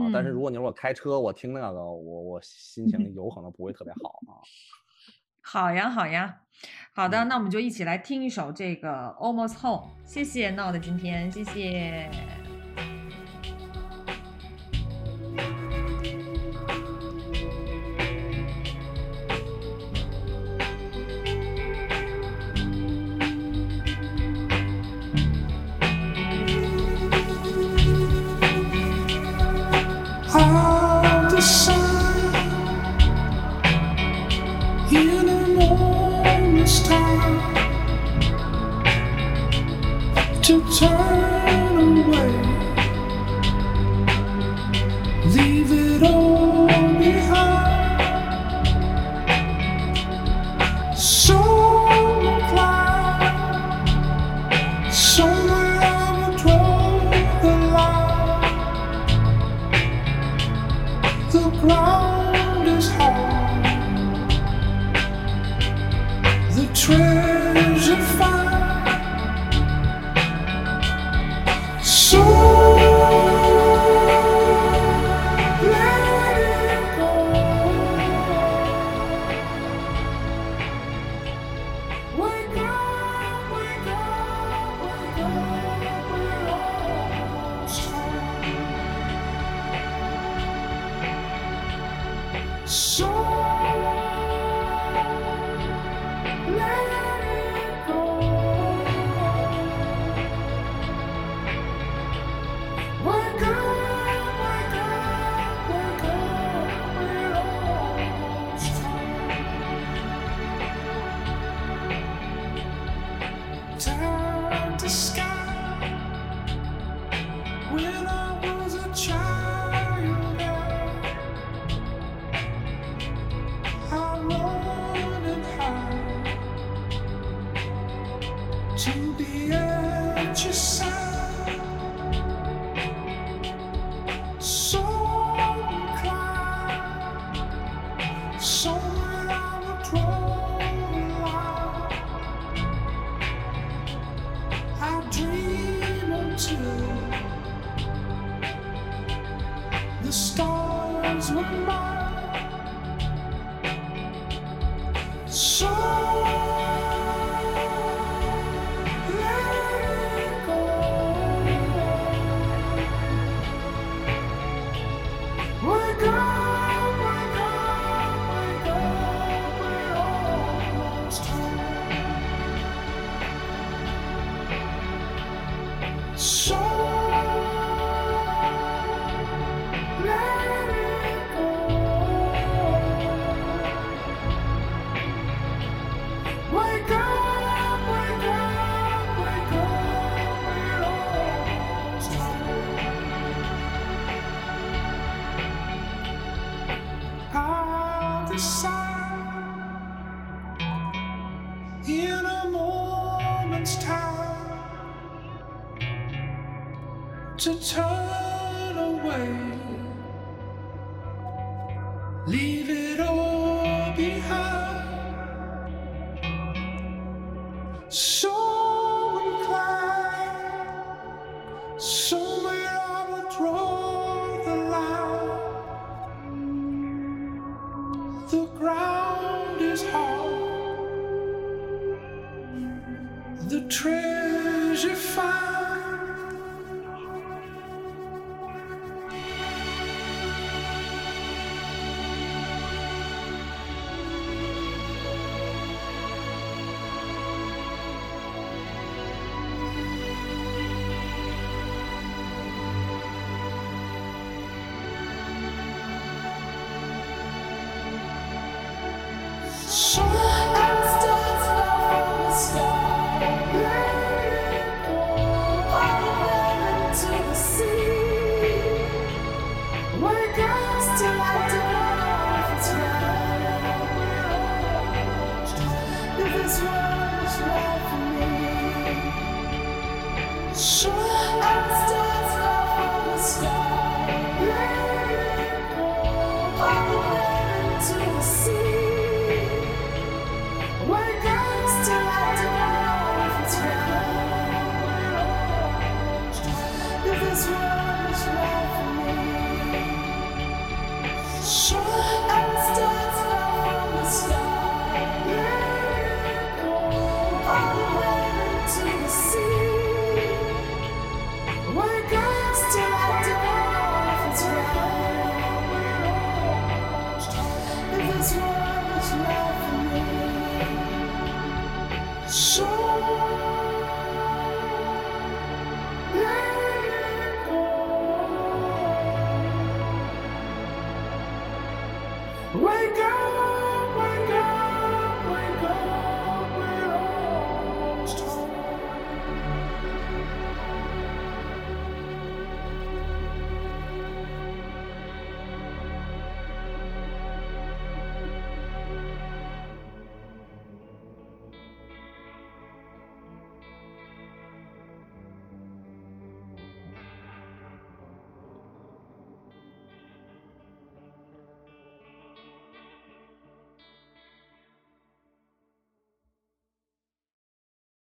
啊。但是如果你说我开车我听那个，我我心情 [LAUGHS] 有可能不会特别好啊。[LAUGHS] 好呀，好呀，好的，那我们就一起来听一首这个 Almost Home。谢谢闹的今天，谢谢。